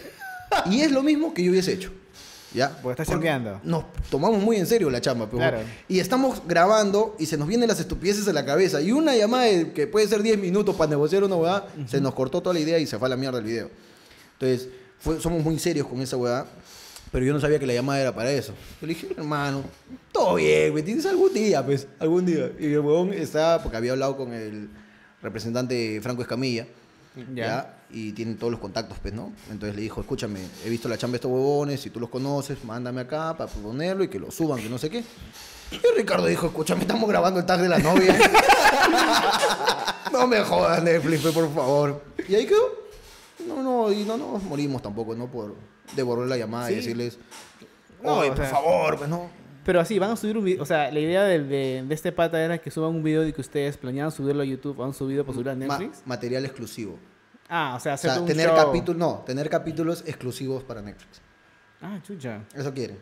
y es lo mismo que yo hubiese hecho. ¿Ya? Porque estás chambeando. Nos tomamos muy en serio la chamba. pero- Claro. Y estamos grabando y se nos vienen las estupideces a la cabeza. Y una llamada de- que puede ser 10 minutos para negociar una hueá, se nos cortó toda la idea y se fue a la mierda el video. Entonces, fue- somos muy serios con esa hueá. Pero yo no sabía que la llamada era para eso. Yo le dije, hermano, todo bien, ¿me entiendes? Algún día, pues, algún día. Y el huevón estaba, porque había hablado con el representante Franco Escamilla, Ya. ¿ya? Y tienen todos los contactos, pues, ¿no? Entonces le dijo, escúchame, he visto la chamba de estos huevones, si tú los conoces, mándame acá para proponerlo y que lo suban, que no sé qué. Y Ricardo dijo, escúchame, estamos grabando el tag de la novia. no me jodas, Netflix, pues, por favor. Y ahí quedó. No, no, y no nos morimos tampoco, ¿no? Por devolver la llamada y decirles, No, oye, por sea- favor, pues, no. Pero así, van a subir un video. O sea, la idea de, de este pata era que suban un video de que ustedes planeaban subirlo a YouTube. ¿Han subido para subirlo a Ma- Netflix? material exclusivo. ah, o sea, O hacer sea, un tener show. capítulos, no, tener capítulos exclusivos para Netflix. Ah, chucha. Eso quieren.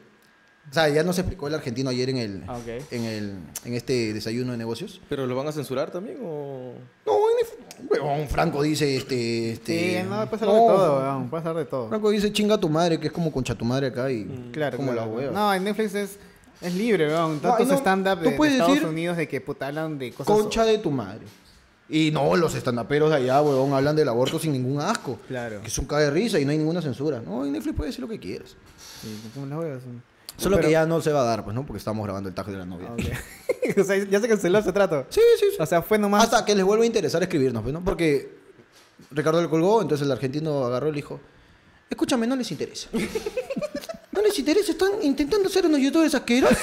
O sea, ya nos explicó el argentino ayer en el, Ah, ok. en el, en este desayuno de negocios. ¿Pero lo van a censurar también o...? No, en- huevón, Franco dice, este, este. Sí, no, puede ser no, de todo, weón, puede ser de todo. Franco dice chinga tu madre, que es como concha tu madre acá y Claro, como claro. la hueva. No, en Netflix es, es libre, weón. No, Tantos y no- stand-up de, Estados decir, Unidos de que puta hablan de cosas... Concha de tu madre. Y no, los estandaperos de allá, huevón, hablan del aborto sin ningún asco. Claro. Que es un cae de risa y no hay ninguna censura. No, en Netflix puedes decir lo que quieras. Sí, como las huevas. Solo Pero- que ya no se va a dar, pues, ¿no? Porque estamos grabando el tag de la novia. Ah, ok. o sea, ya se canceló ese trato. Sí, sí, sí. O sea, fue nomás... Hasta que les vuelva a interesar escribirnos, pues, ¿no? Porque Ricardo le colgó, entonces el argentino agarró y le dijo, escúchame, no les interesa. No les interesa, están intentando ser unos youtubers asquerosos.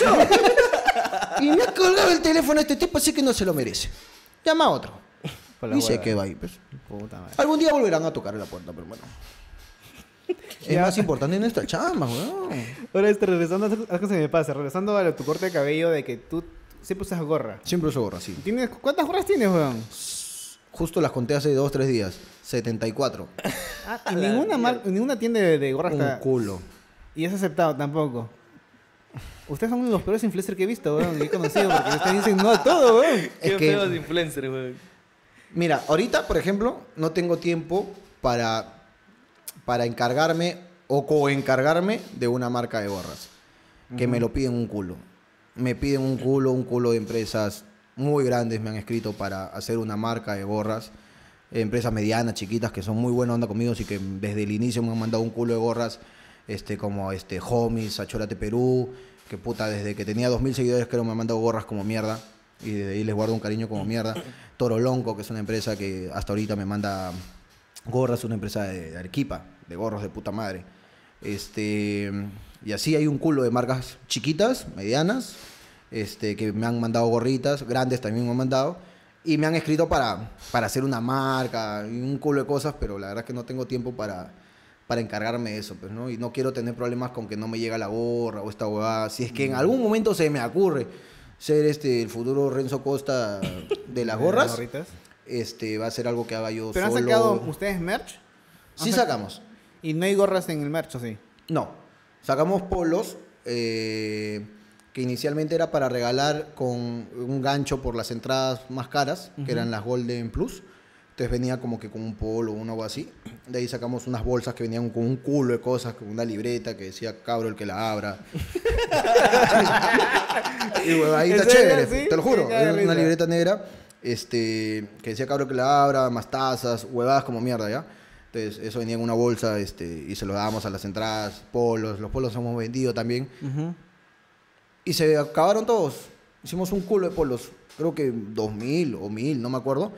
Y me ha colgado el teléfono a este tipo, así que no se lo merece. Llama a otro. Y se quedó ahí, pues. Puta madre. Algún día volverán a tocar la puerta, pero bueno. Es más importante nuestra chamba, weón. Ahora, este, regresando, algo que se me pasa, regresando a tu corte de cabello de que tú siempre usas gorra. Siempre uso gorra, sí. ¿Tienes, ¿Cuántas gorras tienes, weón? Justo las conté hace dos, tres días. 74. Ah, y ninguna, mar- ninguna tienda de, de gorras Un está... culo. Y es aceptado tampoco. Ustedes son uno de los peores influencers que he visto, weón. He conocido, porque ustedes dicen no a todo, weón. Qué Es que- feos influencers, güey. Mira, ahorita, por ejemplo, no tengo tiempo para, para encargarme o coencargarme de una marca de gorras. Que me lo piden un culo. Me piden un culo, un culo de empresas muy grandes me han escrito para hacer una marca de gorras. Empresas medianas, chiquitas, que son muy buena onda conmigo, así que desde el inicio me han mandado un culo de gorras, este, como este, Homies, Achorate Perú, que puta, desde que tenía 2.000 seguidores creo me han mandado gorras como mierda, y desde ahí les guardo un cariño como mierda. Toro Lonco, que es una empresa que hasta ahorita me manda gorras, una empresa de, de Arequipa, de gorros de puta madre. Este, y así hay un culo de marcas chiquitas, medianas, este, que me han mandado gorritas, grandes también me han mandado, y me han escrito para, para hacer una marca y un culo de cosas, pero la verdad es que no tengo tiempo para, para encargarme de eso, pues, ¿no? Y no quiero tener problemas con que no me llega la gorra o esta huevada. Si es que en algún momento se me ocurre ser este, el futuro Renzo Costa de las gorras, este, va a ser algo que haga yo ¿Pero han solo. sacado ustedes merch? Sí Han sac- sacamos. Y no hay gorras en el merch, ¿o sí? No, sacamos polos eh, que inicialmente era para regalar con un gancho por las entradas más caras, que eran las Golden Plus. Entonces venía como que con un polo o algo así. De ahí sacamos unas bolsas que venían con un culo de cosas, con una libreta que decía cabro el que la abra. y bueno, ahí ¿En está chévere, ¿Sí? te lo juro. Era una libreta negra este, que decía cabro que la abra, más tazas, huevadas como mierda, ¿ya? Entonces, eso venía en una bolsa este, y se lo dábamos a las entradas, polos. Los polos hemos vendido también. Y se acabaron todos. Hicimos un culo de polos. Creo que 2000 o 1000, no me acuerdo.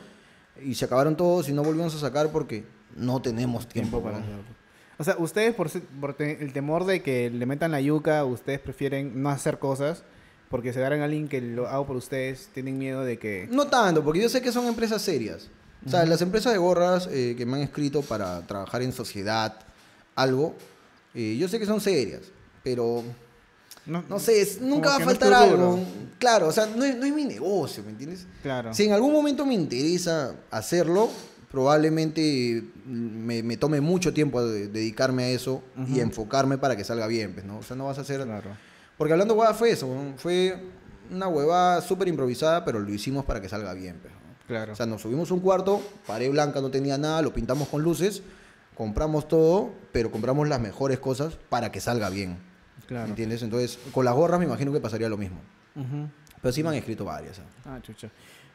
Y se acabaron todos y no volvimos a sacar porque no tenemos tiempo. para weón. hacerlo. O sea, ustedes por, por te- el temor de que le metan la yuca, ustedes prefieren no hacer cosas porque se darán a alguien que lo hago por ustedes, tienen miedo de que... No tanto, porque yo sé que son empresas serias. O sea, las empresas de gorras eh, que me han escrito para trabajar en sociedad, algo, eh, yo sé que son serias, pero No, No sé, es- nunca va a no faltar algo. Claro, o sea, no es, no es mi negocio, ¿me entiendes? Claro. Si en algún momento me interesa hacerlo, probablemente me, me tome mucho tiempo de- dedicarme a eso y enfocarme para que salga bien, pues, ¿no? O sea, no vas a hacer... Claro. Porque hablando huevada fue eso, fue una huevada súper improvisada, pero lo hicimos para que salga bien, pues, ¿no? Claro. O sea, nos subimos un cuarto, pared blanca, no tenía nada, lo pintamos con luces, compramos todo, pero compramos las mejores cosas para que salga bien. Claro. ¿Entiendes? Entonces, con las gorras me imagino que pasaría lo mismo. Ujú. Pero sí me han escrito varias. ¿ah? Ah, chucha.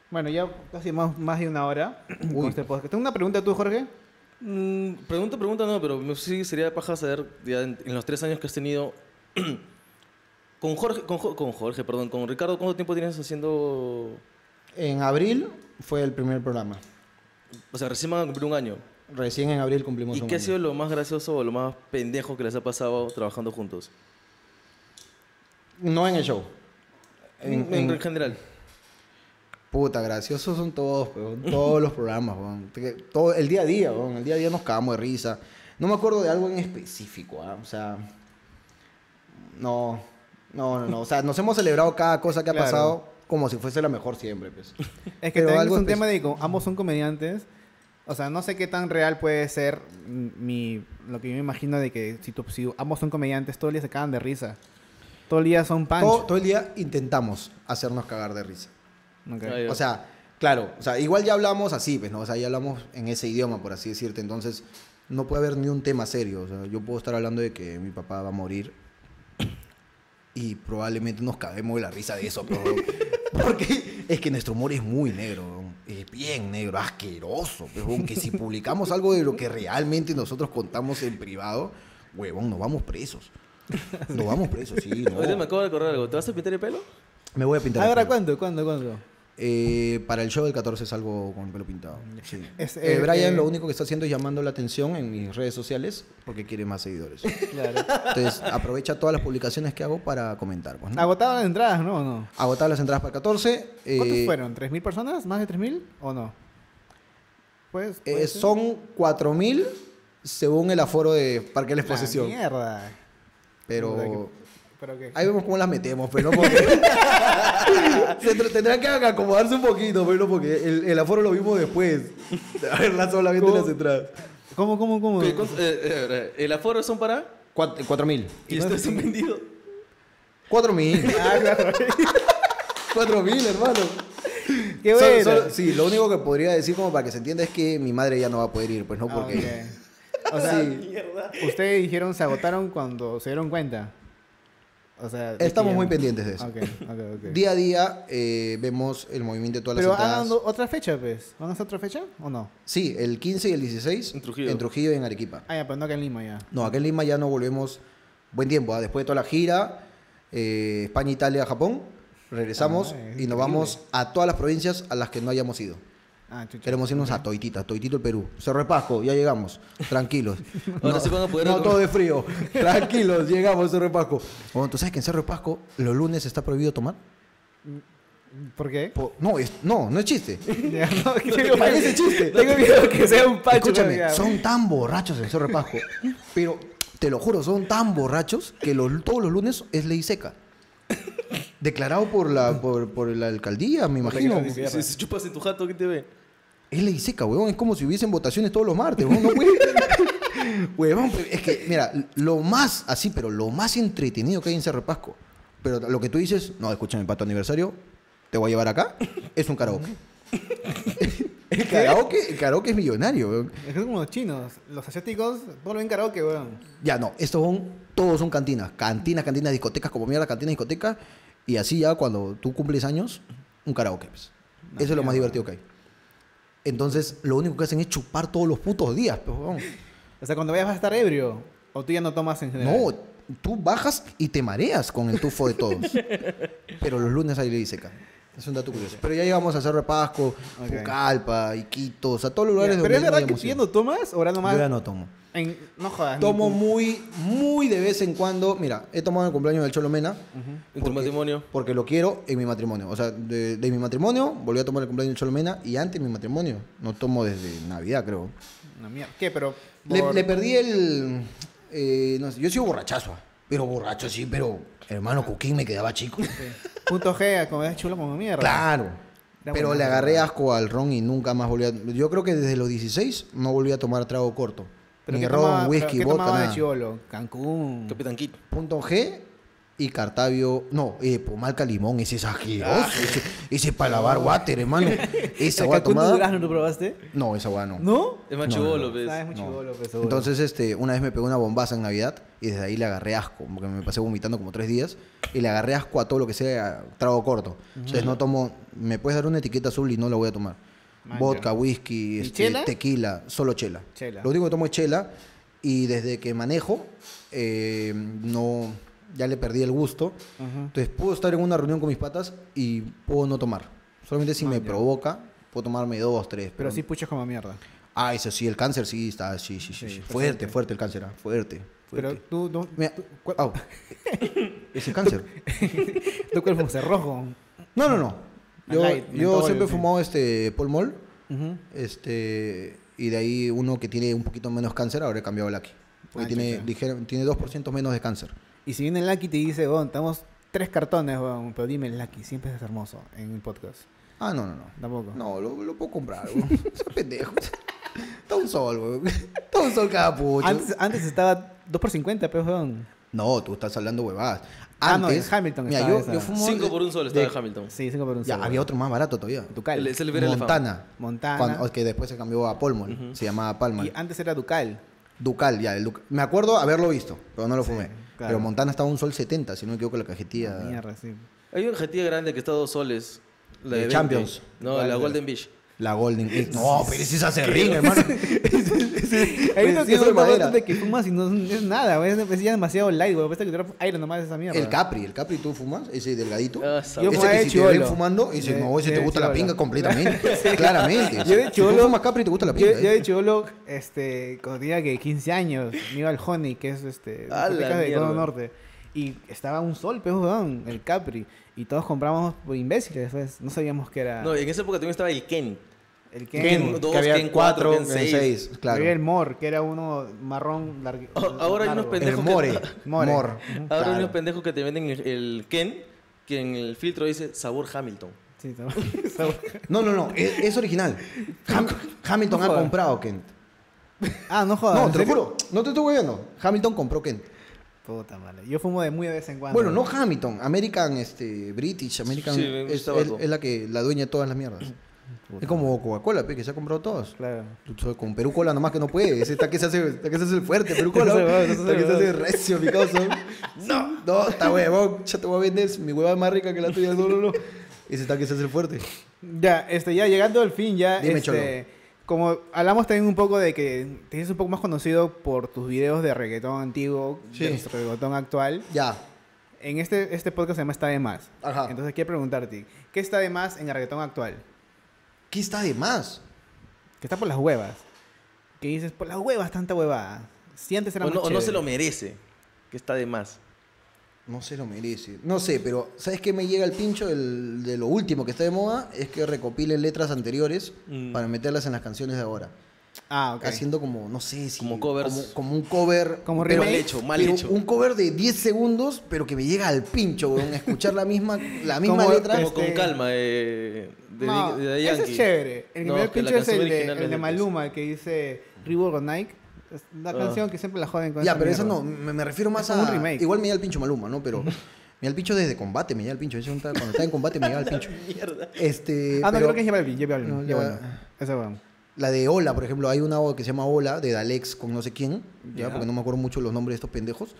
Bueno, ya casi más, más de una hora con Uy. este podcast. Tengo una pregunta tú, Jorge. Mm, pregunta, pregunta no, pero sí sería paja saber ya en, en los tres años que has tenido con Jorge, con, con Jorge, perdón, con Ricardo, ¿cuánto tiempo tienes haciendo? En abril fue el primer programa. O sea, recién van a cumplir un año. Recién en abril cumplimos ¿Y un qué ha año. sido lo más gracioso o lo más pendejo que les ha pasado trabajando juntos? No en el show. En, En, en- general. Puta, graciosos son todos, weón. todos los programas, weón. Que- Todo, el día a día, weón. El día a día nos cagamos de risa. No me acuerdo de algo en específico, ¿ah? O sea, no, no, no, no. O sea, nos hemos celebrado cada cosa que ha Claro. pasado como si fuese la mejor siempre, pues. Es que Pero también algo es un tema de que ambos son comediantes. O sea, no sé qué tan real puede ser mi, lo que yo me imagino de que si, tú- si ambos son comediantes, todo el día se cagan de risa. Todo el día son punch. Todo, todo el día intentamos hacernos cagar de risa. O sea, claro, o sea, igual ya hablamos así, pues, ¿no? O sea, ya hablamos en ese idioma, por así decirte. Entonces, no puede haber ni un tema serio. O sea, yo puedo estar hablando de que mi papá va a morir y probablemente nos caguemos de la risa de eso, pero... Porque es que nuestro humor es muy negro, es bien negro, asqueroso. Pero que si publicamos algo de lo que realmente nosotros contamos en privado, huevón, nos vamos presos. Nos vamos presos, sí. no. Ahorita me acabo de acordar algo. ¿Te vas a pintar el pelo? Me voy a pintar. el ¿Ahora pelo. cuándo? ¿Cuándo? ¿Cuándo? Eh, para el show del 14 salgo con el pelo pintado. Sí. Es, Eh, eh, Brian eh, lo único que está haciendo es llamando la atención en mis redes sociales porque quiere más seguidores. Claro. Entonces aprovecha todas las publicaciones que hago para comentar. pues, ¿no? Agotaban las entradas, ¿no? ¿O no? Agotadas las entradas para el 14. eh, ¿Cuántos fueron? ¿3.000 personas? ¿Más de 3.000? ¿O no? Pues. eh, puede ser. son 4.000 según el aforo de Parque de la La Exposición. mierda. Pero que- ¿Pero qué? ahí vemos cómo las metemos, pero no porque... Se tendrán que acomodarse un poquito, pero no porque el, el aforo lo vimos después. A verla solamente ¿Cómo? las entradas. ¿Cómo, cómo, cómo? ¿Qué- cuánto- eh, eh, ¿El aforo son para? Cuat- 4.000. ¿Y ustedes han vendido? 4.000. Ah, claro. 4.000, hermano. Qué Solo- bueno. solo- sí, lo único que podría decir como para que se entienda es que mi madre ya no va a poder ir, pues no Ah, porque... ok. O sea, ustedes dijeron se agotaron cuando se dieron cuenta. O sea, Estamos muy pendientes de eso. Día a día eh, vemos el movimiento de todas Pero las entradas. do- otra fecha, pues. ¿Van a hacer otra fecha o no? Sí, el 15 y el 16 En Trujillo. en Trujillo y en Arequipa. Ah, ya, pero no acá en Lima ya. No, acá en Lima ya no volvemos buen tiempo. ¿ah? Después de toda la gira, eh, España, Italia, Japón, regresamos Ah, y increíble. nos vamos a todas las provincias a las que no hayamos ido. Ah. Queremos irnos a Toitita, Toitito el Perú. Cerro de Pasco, ya llegamos. Tranquilos. Ahora sí poder No, comer. todo de frío. Tranquilos, llegamos a Cerro de Pasco. Bueno, ¿tú sabes que en Cerro de Pasco los lunes está prohibido tomar? ¿Por qué? No, es, no, no es chiste. No, tengo Parece miedo- chiste. Tengo miedo que sea un pacho. Escúchame, ya. son tan borrachos en Cerro de Pasco. Pero, te lo juro, son tan borrachos que los- todos los lunes es ley seca. Declarado por la, por, por la alcaldía, me imagino. Si, si chupas en tu jato, ¿qué te ve? Es ley seca, huevón. Es como si hubiesen votaciones todos los martes, huevón. No puede. Huevón, es que, mira, lo más así, pero lo más entretenido que hay en Cerro Pasco. Pero lo que tú dices, no, escúchame, para tu aniversario, te voy a llevar acá, es un karaoke. el karaoke, el karaoke es millonario, huevón. Es como los chinos. Los asiáticos, todo lo ven karaoke, weón. Ya no, estos son, todos son cantinas. Cantinas, cantinas, discotecas, como mierda, cantinas, discotecas. Y así ya cuando tú cumples años, un karaoke. pues. Eso es lo más divertido que hay. Entonces, lo único que hacen es chupar todos los putos días. O sea, cuando vayas vas a estar ebrio. O tú ya no tomas en general. No, tú bajas y te mareas con el tufo de todos. Pero los lunes hay ley seca. Es un dato curioso. Pero ya llegamos a Cerro de Pasco. Pucallpa, Iquitos, a todos los lugares Pero es donde verdad que tú ya no tomas, ahora nomás. Yo ya no tomo. En, no jodas. Tomo ni- muy, muy de vez en cuando. Mira, he tomado el cumpleaños del Cholo Mena. Ujú. En tu matrimonio. Porque lo quiero en mi matrimonio. O sea, de, de mi matrimonio volví a tomar el cumpleaños del Cholo Mena y antes de mi matrimonio. No tomo desde Navidad, creo. Una mierda. ¿Qué? Pero. Le, por- le perdí el. eh, no sé, yo he sido borrachazo. Pero borracho sí, pero hermano Coquín me quedaba chico. Punto G, como es chulo como mierda. Claro. Pero le agarré asco al ron y nunca más volví a... Yo creo que desde los 16 no volví a tomar trago corto. ¿Pero Ni ron, tomaba- whisky, ¿qué vodka, tomaba de nada. chivolo? Cancún. Capitán Kid. Punto G y Cartavio... No, eh, Pomalca Limón, ese es asqueroso. Ah. Ese, ese para lavar water, hermano. Esa ¿El agua tomada... durazno lo probaste? No, esa agua no. ¿No? Es más No, chivolo, no, ¿ves? Ah, es muy chivolo, pues. Entonces, este, una vez me pegó una bombaza en Navidad y desde ahí le agarré asco, porque me pasé vomitando como tres días y le agarré asco a todo lo que sea trago corto. Entonces no tomo, me puedes dar una etiqueta azul y no la voy a tomar. Man, Vodka, ya. whisky, ¿Y este, tequila, solo chela. Chela. Lo único que tomo es chela y desde que manejo, eh, no, ya le perdí el gusto. Entonces puedo estar en una reunión con mis patas y puedo no tomar. Solamente si Man, me ya. provoca, puedo tomarme dos, tres. Pero sí puchas como mierda. Ah, eso sí, el cáncer sí está, sí, sí, sí. Fuerte, fuerte el cáncer, ah, fuerte. Pero tú, tú, Mira, tú, cu- au. Ese cáncer. tu cuerpo se rojo. No, no, no. Yo, Light, yo mentol, siempre he sí. fumado este Paul Mol, Ujú. este, y de ahí uno que tiene un poquito menos cáncer, ahora he cambiado el Lucky. Porque Ah, tiene, dijeron, tiene 2% menos de cáncer. Y si viene el Lucky y te dice, bueno, estamos tres cartones, pero dime el Lucky, siempre es hermoso en el podcast. Ah, no, no, no. Tampoco. No, lo, lo puedo comprar, weón. Ese pendejo. Está un sol, weón. Está un sol cada pucho. Antes, antes estaba 2 por 50, pero weón. No, tú estás hablando huevadas. Ah, no, Antes, en Hamilton mira, estaba yo, esa. yo fumo... 5 por un sol estaba de- en Hamilton. Sí, 5 por un Ya, solo. había otro más barato todavía. Ducal. El- es el Verde Elefante. Montana. Montana. Cuando- que después se cambió a Polmol. Se llamaba Palma. Y antes era Ducal. Ducal, ya. el Duc- Me acuerdo haberlo visto, pero no lo fumé. claro. Pero Montana estaba a un sol 70, si no me equivoco, la cajetilla. Mierda, sí. Hay una jetilla grande que está a dos soles. La De de 20. Champions. No, la Golden Beach. La Golden. No, pero ese es acerrín, hermano. Hay unos que de son madera. de que fumas y no es nada, güey. Es demasiado light, güey. Parece que te aire nomás esa mierda. El Capri, el Capri tú fumas, ese delgadito. Ah, ese. Yo que fumé si te ven fumando y dices, De- no, ese de te gusta la pinga completamente. Claramente. Yo de Si tú fumas Capri te gusta la pinga. Yo, yo ¿eh? de chivolo, este, cuando tenía que 15 años, me iba al Honey, que es este, de Cono. Norte. Y estaba un sol, weón, el Capri. Y todos compramos por imbéciles, pues. No sabíamos que era No, en esa época también estaba el Ken. el Ken, Ken. dos, que había Ken cuatro, Ken Ken seis, claro. Había el Mor, que era uno marrón largo. Oh, ahora hay unos pendejos El que- More. More. Mor. Ujú. Ahora Claro. hay unos pendejos que te venden el, el Ken, que en el filtro dice sabor Hamilton. Sí, sabor- No, no, no, es, es original. Ham- Hamilton No ha comprado Kent. ah, no jodas. No, ¿en te lo juro, no te estoy viendo. Hamilton compró Kent. Puta madre. Yo fumo de muy de vez en cuando. Bueno, no Hamilton, American, este, British, American, Sí, me es, la que la dueña de todas las mierdas. Es como Coca-Cola, pe, que se ha comprado todos. Claro. Con Perú Cola nomás que no puede. Ese está que se hace, está que se hace el fuerte, Perú Cola. Ese huevón, ese Está que se huevón. hace recio, mi causa. No, no, está huevón. Ya te voy a vender. Mi hueva es más rica que la tuya. No, no, no. Ese está que se hace el fuerte. Ya, este, ya llegando al fin, ya, Dime, este, como hablamos también un poco de que te haces un poco más conocido por tus videos de reggaetón antiguo, Sí. de reggaetón actual. Ya. En este, este podcast se llama Está de Más. Ajá. Entonces quiero preguntarte, ¿qué está de más en el reggaetón actual? ¿Qué está de más? Que está por las huevas. Que dices, por las huevas tanta huevada. Si antes era O más no, o no se lo merece, que está de más. No se lo merece. No sé, pero ¿sabes qué me llega el pincho del- de lo último que está de moda? Es que recopilen letras anteriores Mm. para meterlas en las canciones de ahora. Ah, ok. Haciendo como, no sé si. Como covers. Como, como un cover. Como remake. Mal hecho, mal pero hecho. Un cover de 10 segundos, pero que me llega al pincho, weón. Escuchar la misma, la misma Como- letra. Como Este- con calma, eh, de, No, de, de ese Yankee. es chévere. El No, primer que la pincho es canción el de, original el es de de- Maluma, que dice Reebok on Nike. Es la Ah. canción que siempre la joden con Ya, esa pero esa no, me, me refiero más Es a. un remake. Igual me llega el pincho Maluma, ¿no? Pero. Me el pincho desde combate, me llega el pincho. Cuando estaba en combate me llega el pincho. Mierda. Este. Ah, no, pero creo que es J Balvin, No. Ese weón. La de Ola, por ejemplo, hay una que se llama Ola, de Dalex con no sé quién, ya, Ya. porque no me acuerdo mucho los nombres de estos pendejos,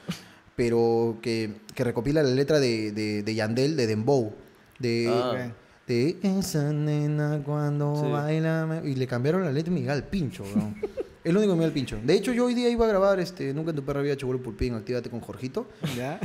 pero que, que recopila la letra de, de, de Yandel, de Dembow, de, Ah. De esa nena cuando Sí. baila, me-", y le cambiaron la letra al pincho, weón. Es lo único que me da el pincho. De hecho, yo hoy día iba a grabar este Nunca en tu perra había hecho pulpín, actívate con Jorgito. ¿Ya?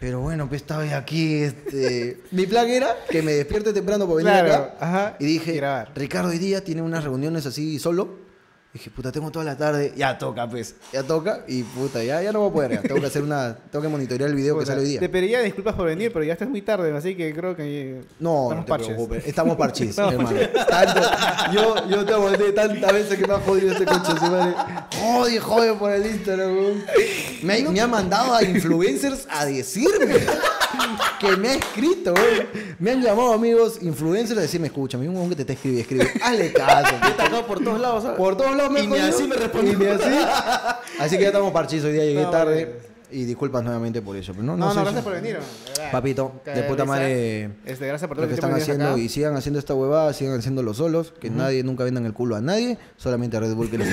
Pero bueno, pues estaba aquí, este... Mi plan era que me despierte temprano para venir Claro, acá. ajá, Y dije. Ricardo hoy día tiene unas reuniones así solo. Dije, puta, tengo toda la tarde. Ya toca, pues. Ya toca. Y puta, ya, ya no voy a poder. ya. Tengo que hacer una. Tengo que monitorear el video que sale hoy día. Te pediría disculpas por venir, pero ya estás muy tarde, así que creo que. No, estamos no te parches. preocupes. Estamos parchis, hermano. Tanto- yo, yo te aguanté tantas veces que me ha jodido este coche, su madre. Jode, jode por el Instagram, weón. Me, ha- me ha mandado a influencers a decirme que me ha escrito, weón. Me han llamado amigos influencers a decirme, escucha, un huevón que te está escribiendo, escribe. Hazle caso. He atacado por todos lados, ¿sabes? Por todos lados me Y ha ni así me respondió. Y ni así. Así que ya estamos parchis, hoy día llegué No, tarde. vale. Y disculpas nuevamente por eso. Pero no, No, no, sé gracias por venir. verdad. Papito, de puta madre Este, gracias por todo lo que están haciendo y sigan haciendo esta huevada, sigan haciéndolo solos, que nadie nunca vendan el culo a nadie, solamente a Red Bull que les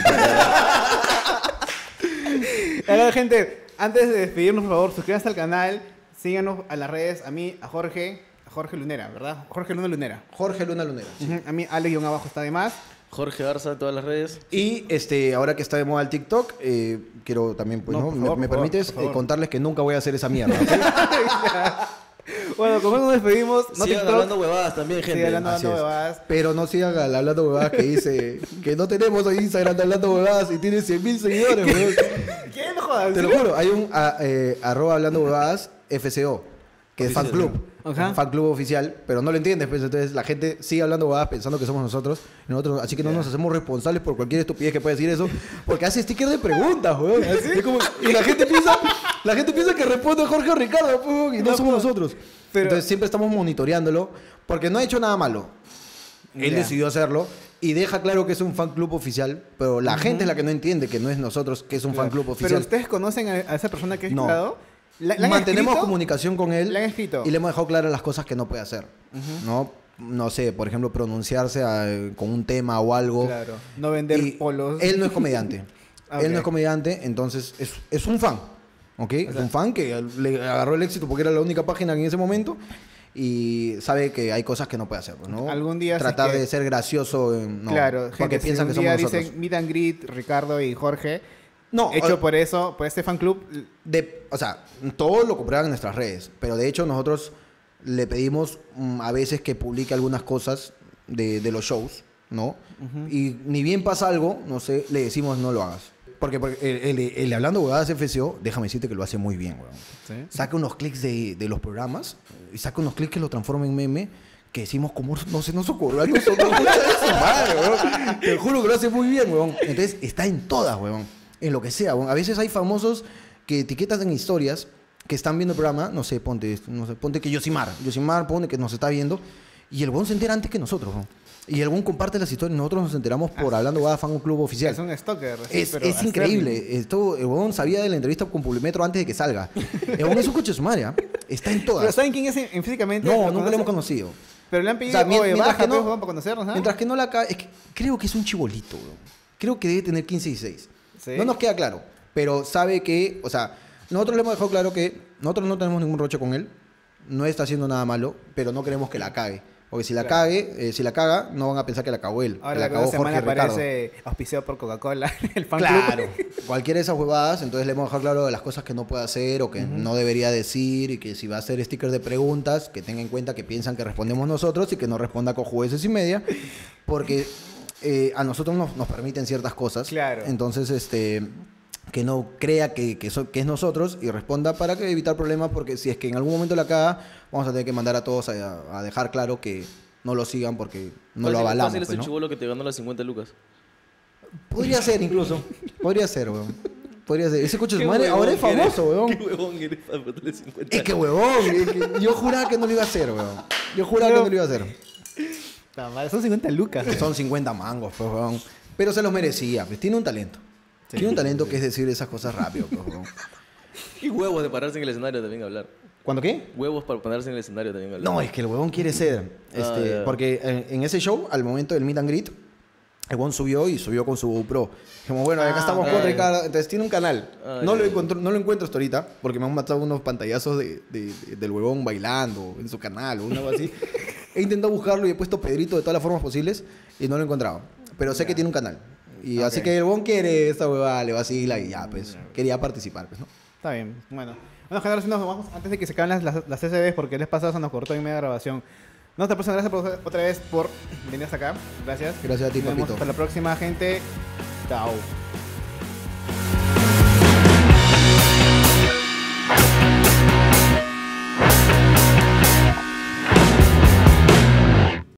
Hola, gente. Antes de despedirnos, por favor, suscríbanse al canal. Síganos a las redes. A mí, a Jorge. A Jorge Lunera, ¿verdad? Jorge Luna Lunera. Jorge Luna Lunera. Ujú, A mí, Ale guion abajo está de más. Jorge Garza en todas las redes. Y este, ahora que está de moda el TikTok, eh, quiero también, pues, No, me, favor, permites eh, contarles que nunca voy a hacer esa mierda. Bueno, con eso nos despedimos. No Sigan TikTok. hablando huevadas también, gente. Hablando, hablando huevadas. Pero no sigan al hablando huevadas que dice que no tenemos hoy Instagram de hablando huevadas y tiene 100 mil seguidores, weón. ¿Quién me jodas? Te lo juro, hay un a- eh, arroba hablando huevadas FCO, que es fan club. Ajá. Fan club oficial, pero no lo entiendes, pues entonces la gente sigue hablando huevadas pensando que somos nosotros, nosotros así que no nos hacemos responsables por cualquier estupidez que pueda decir eso, porque hace sticker de preguntas, weón. Es como- y la gente piensa, la gente piensa que responde Jorge o Ricardo, pues, weón, y no, No, somos pues, nosotros. pero- entonces siempre estamos monitoreándolo, porque no ha hecho nada malo. Él decidió hacerlo y deja claro que es un fan club oficial, pero la gente es la que no entiende que no es nosotros, que es un fan club Pero oficial. ustedes conocen a, esa persona que ha No. ¿La- la Mantenemos escrito? comunicación con él ¿Le han escrito? y le hemos dejado claras las cosas que no puede hacer. ¿no? no sé, por ejemplo, pronunciarse a- con un tema o algo. Claro. No vender Y polos. Él no es comediante. Ah, Él no es comediante, entonces es, es un fan. ¿Ok? Es un fan que le agarró el éxito porque era la única página en ese momento y sabe que hay cosas que no puede hacer. ¿no? Algún día, Tratar es que- de ser gracioso. eh, No, claro, porque gente, piensan si que un día somos nosotros. dicen meet and greet, Ricardo y Jorge, No, hecho o- por eso, por este fan club, De, o sea, todo lo comprueban en nuestras redes, pero de hecho nosotros le pedimos mm, a veces que publique algunas cosas de, de los shows, ¿no? Y ni bien pasa algo, no sé, le decimos no lo hagas. Porque, porque el, el- el Hablando Huevadas FCO, déjame decirte que lo hace muy bien, weón. Saca unos clics de, de los programas y saca unos clics que lo transforma en meme que decimos como no se nos ocurrió a nosotros. Madre, weón. Te juro que lo hace muy bien, weón. Entonces está en todas, weón. En lo que sea. A veces hay famosos que etiquetas en historias que están viendo el programa, no sé, ponte, no sé, ponte que Yosimar, Yosimar pone que nos está viendo y el weón se entera antes que nosotros. Y el weón comparte las historias y nosotros nos enteramos por hablando Guada Fan Club Oficial. es un stalker. sí, Es, pero increíble. Esto, el huevón sabía de la entrevista con Publimetro antes de que salga. El huevón es un coche de su madre, ¿ah? Está en Pero todas. ¿saben quién es en- en físicamente? No, ¿Lo nunca lo hemos conocido. Pero le han O pedido, sea, mien- oye, mientras, baja, que pues, no, para conocernos, ¿ah? mientras que no la es que creo que es un chibolito. Creo que debe tener 15 y 16. Sí. No nos queda claro. Pero sabe que, o sea, nosotros le hemos dejado claro que nosotros no tenemos ningún roche con él. No está haciendo nada malo, pero no queremos que la cague. Porque si la Claro. cague, eh, si la caga, no van a pensar que la cagó él. que Ahora la la cagó semana Jorge Ricardo. aparece auspiciado por Coca-Cola, el fan Claro. club. Cualquiera de esas huevadas, entonces le hemos dejado claro de las cosas que no puede hacer o que no debería decir y que si va a hacer stickers de preguntas, que tenga en cuenta que piensan que respondemos nosotros y que no responda con jueces y media, porque eh, a nosotros nos, nos permiten ciertas cosas. Claro. Entonces, este que no crea que, que, so- que es nosotros y responda para que evitar problemas, porque si es que en algún momento la caga, vamos a tener que mandar a todos a, a dejar claro que no lo sigan porque no lo avalamos. Fácil es el ¿no? chivolo que te ganó las 50 lucas. Podría ser incluso. Podría ser, weón. Podría ser. Ese coche de madre ahora es famoso, weón. Qué huevón eres para meterle 50 Es que huevón. es que yo juraba que no lo iba a hacer, weón. Yo juraba que no lo iba a hacer. Son 50 lucas. Son 50 mangos, pues, weón. Pero se los merecía, pues. Tiene un talento. Tiene un talento que es decir esas cosas rápido, pues, weón. Y huevos de pararse en el escenario también a hablar. ¿Cuándo qué? Huevos para pararse en el escenario también a hablar. No, es que el huevón quiere ser. Ah, Este, porque en, en ese show, al momento del meet and greet, el huevón subió y subió con su GoPro. Dijimos, bueno, acá Ah, estamos con Ricardo. Entonces tiene un canal. Ah, no, lo encuentro, no lo encuentro hasta ahorita, porque me han matado unos pantallazos de, de- de- del huevón bailando en su canal o algo así. he intentado buscarlo y he puesto Pedrito de todas las formas posibles y no lo he encontrado. Pero sé que tiene un canal. Y así Ok. que el huevón quiere esta huevada, le vacila y ya, pues. Quería participar, pues, ¿no? Está bien, bueno. Bueno, general, si nos vamos antes de que se acaben las, las, las SSDs, porque el mes pasado se nos cortó en media grabación. No, te gracias por- otra vez por venir hasta acá. Gracias. Gracias a ti, Nos vemos papito. Hasta la próxima, gente. Chao.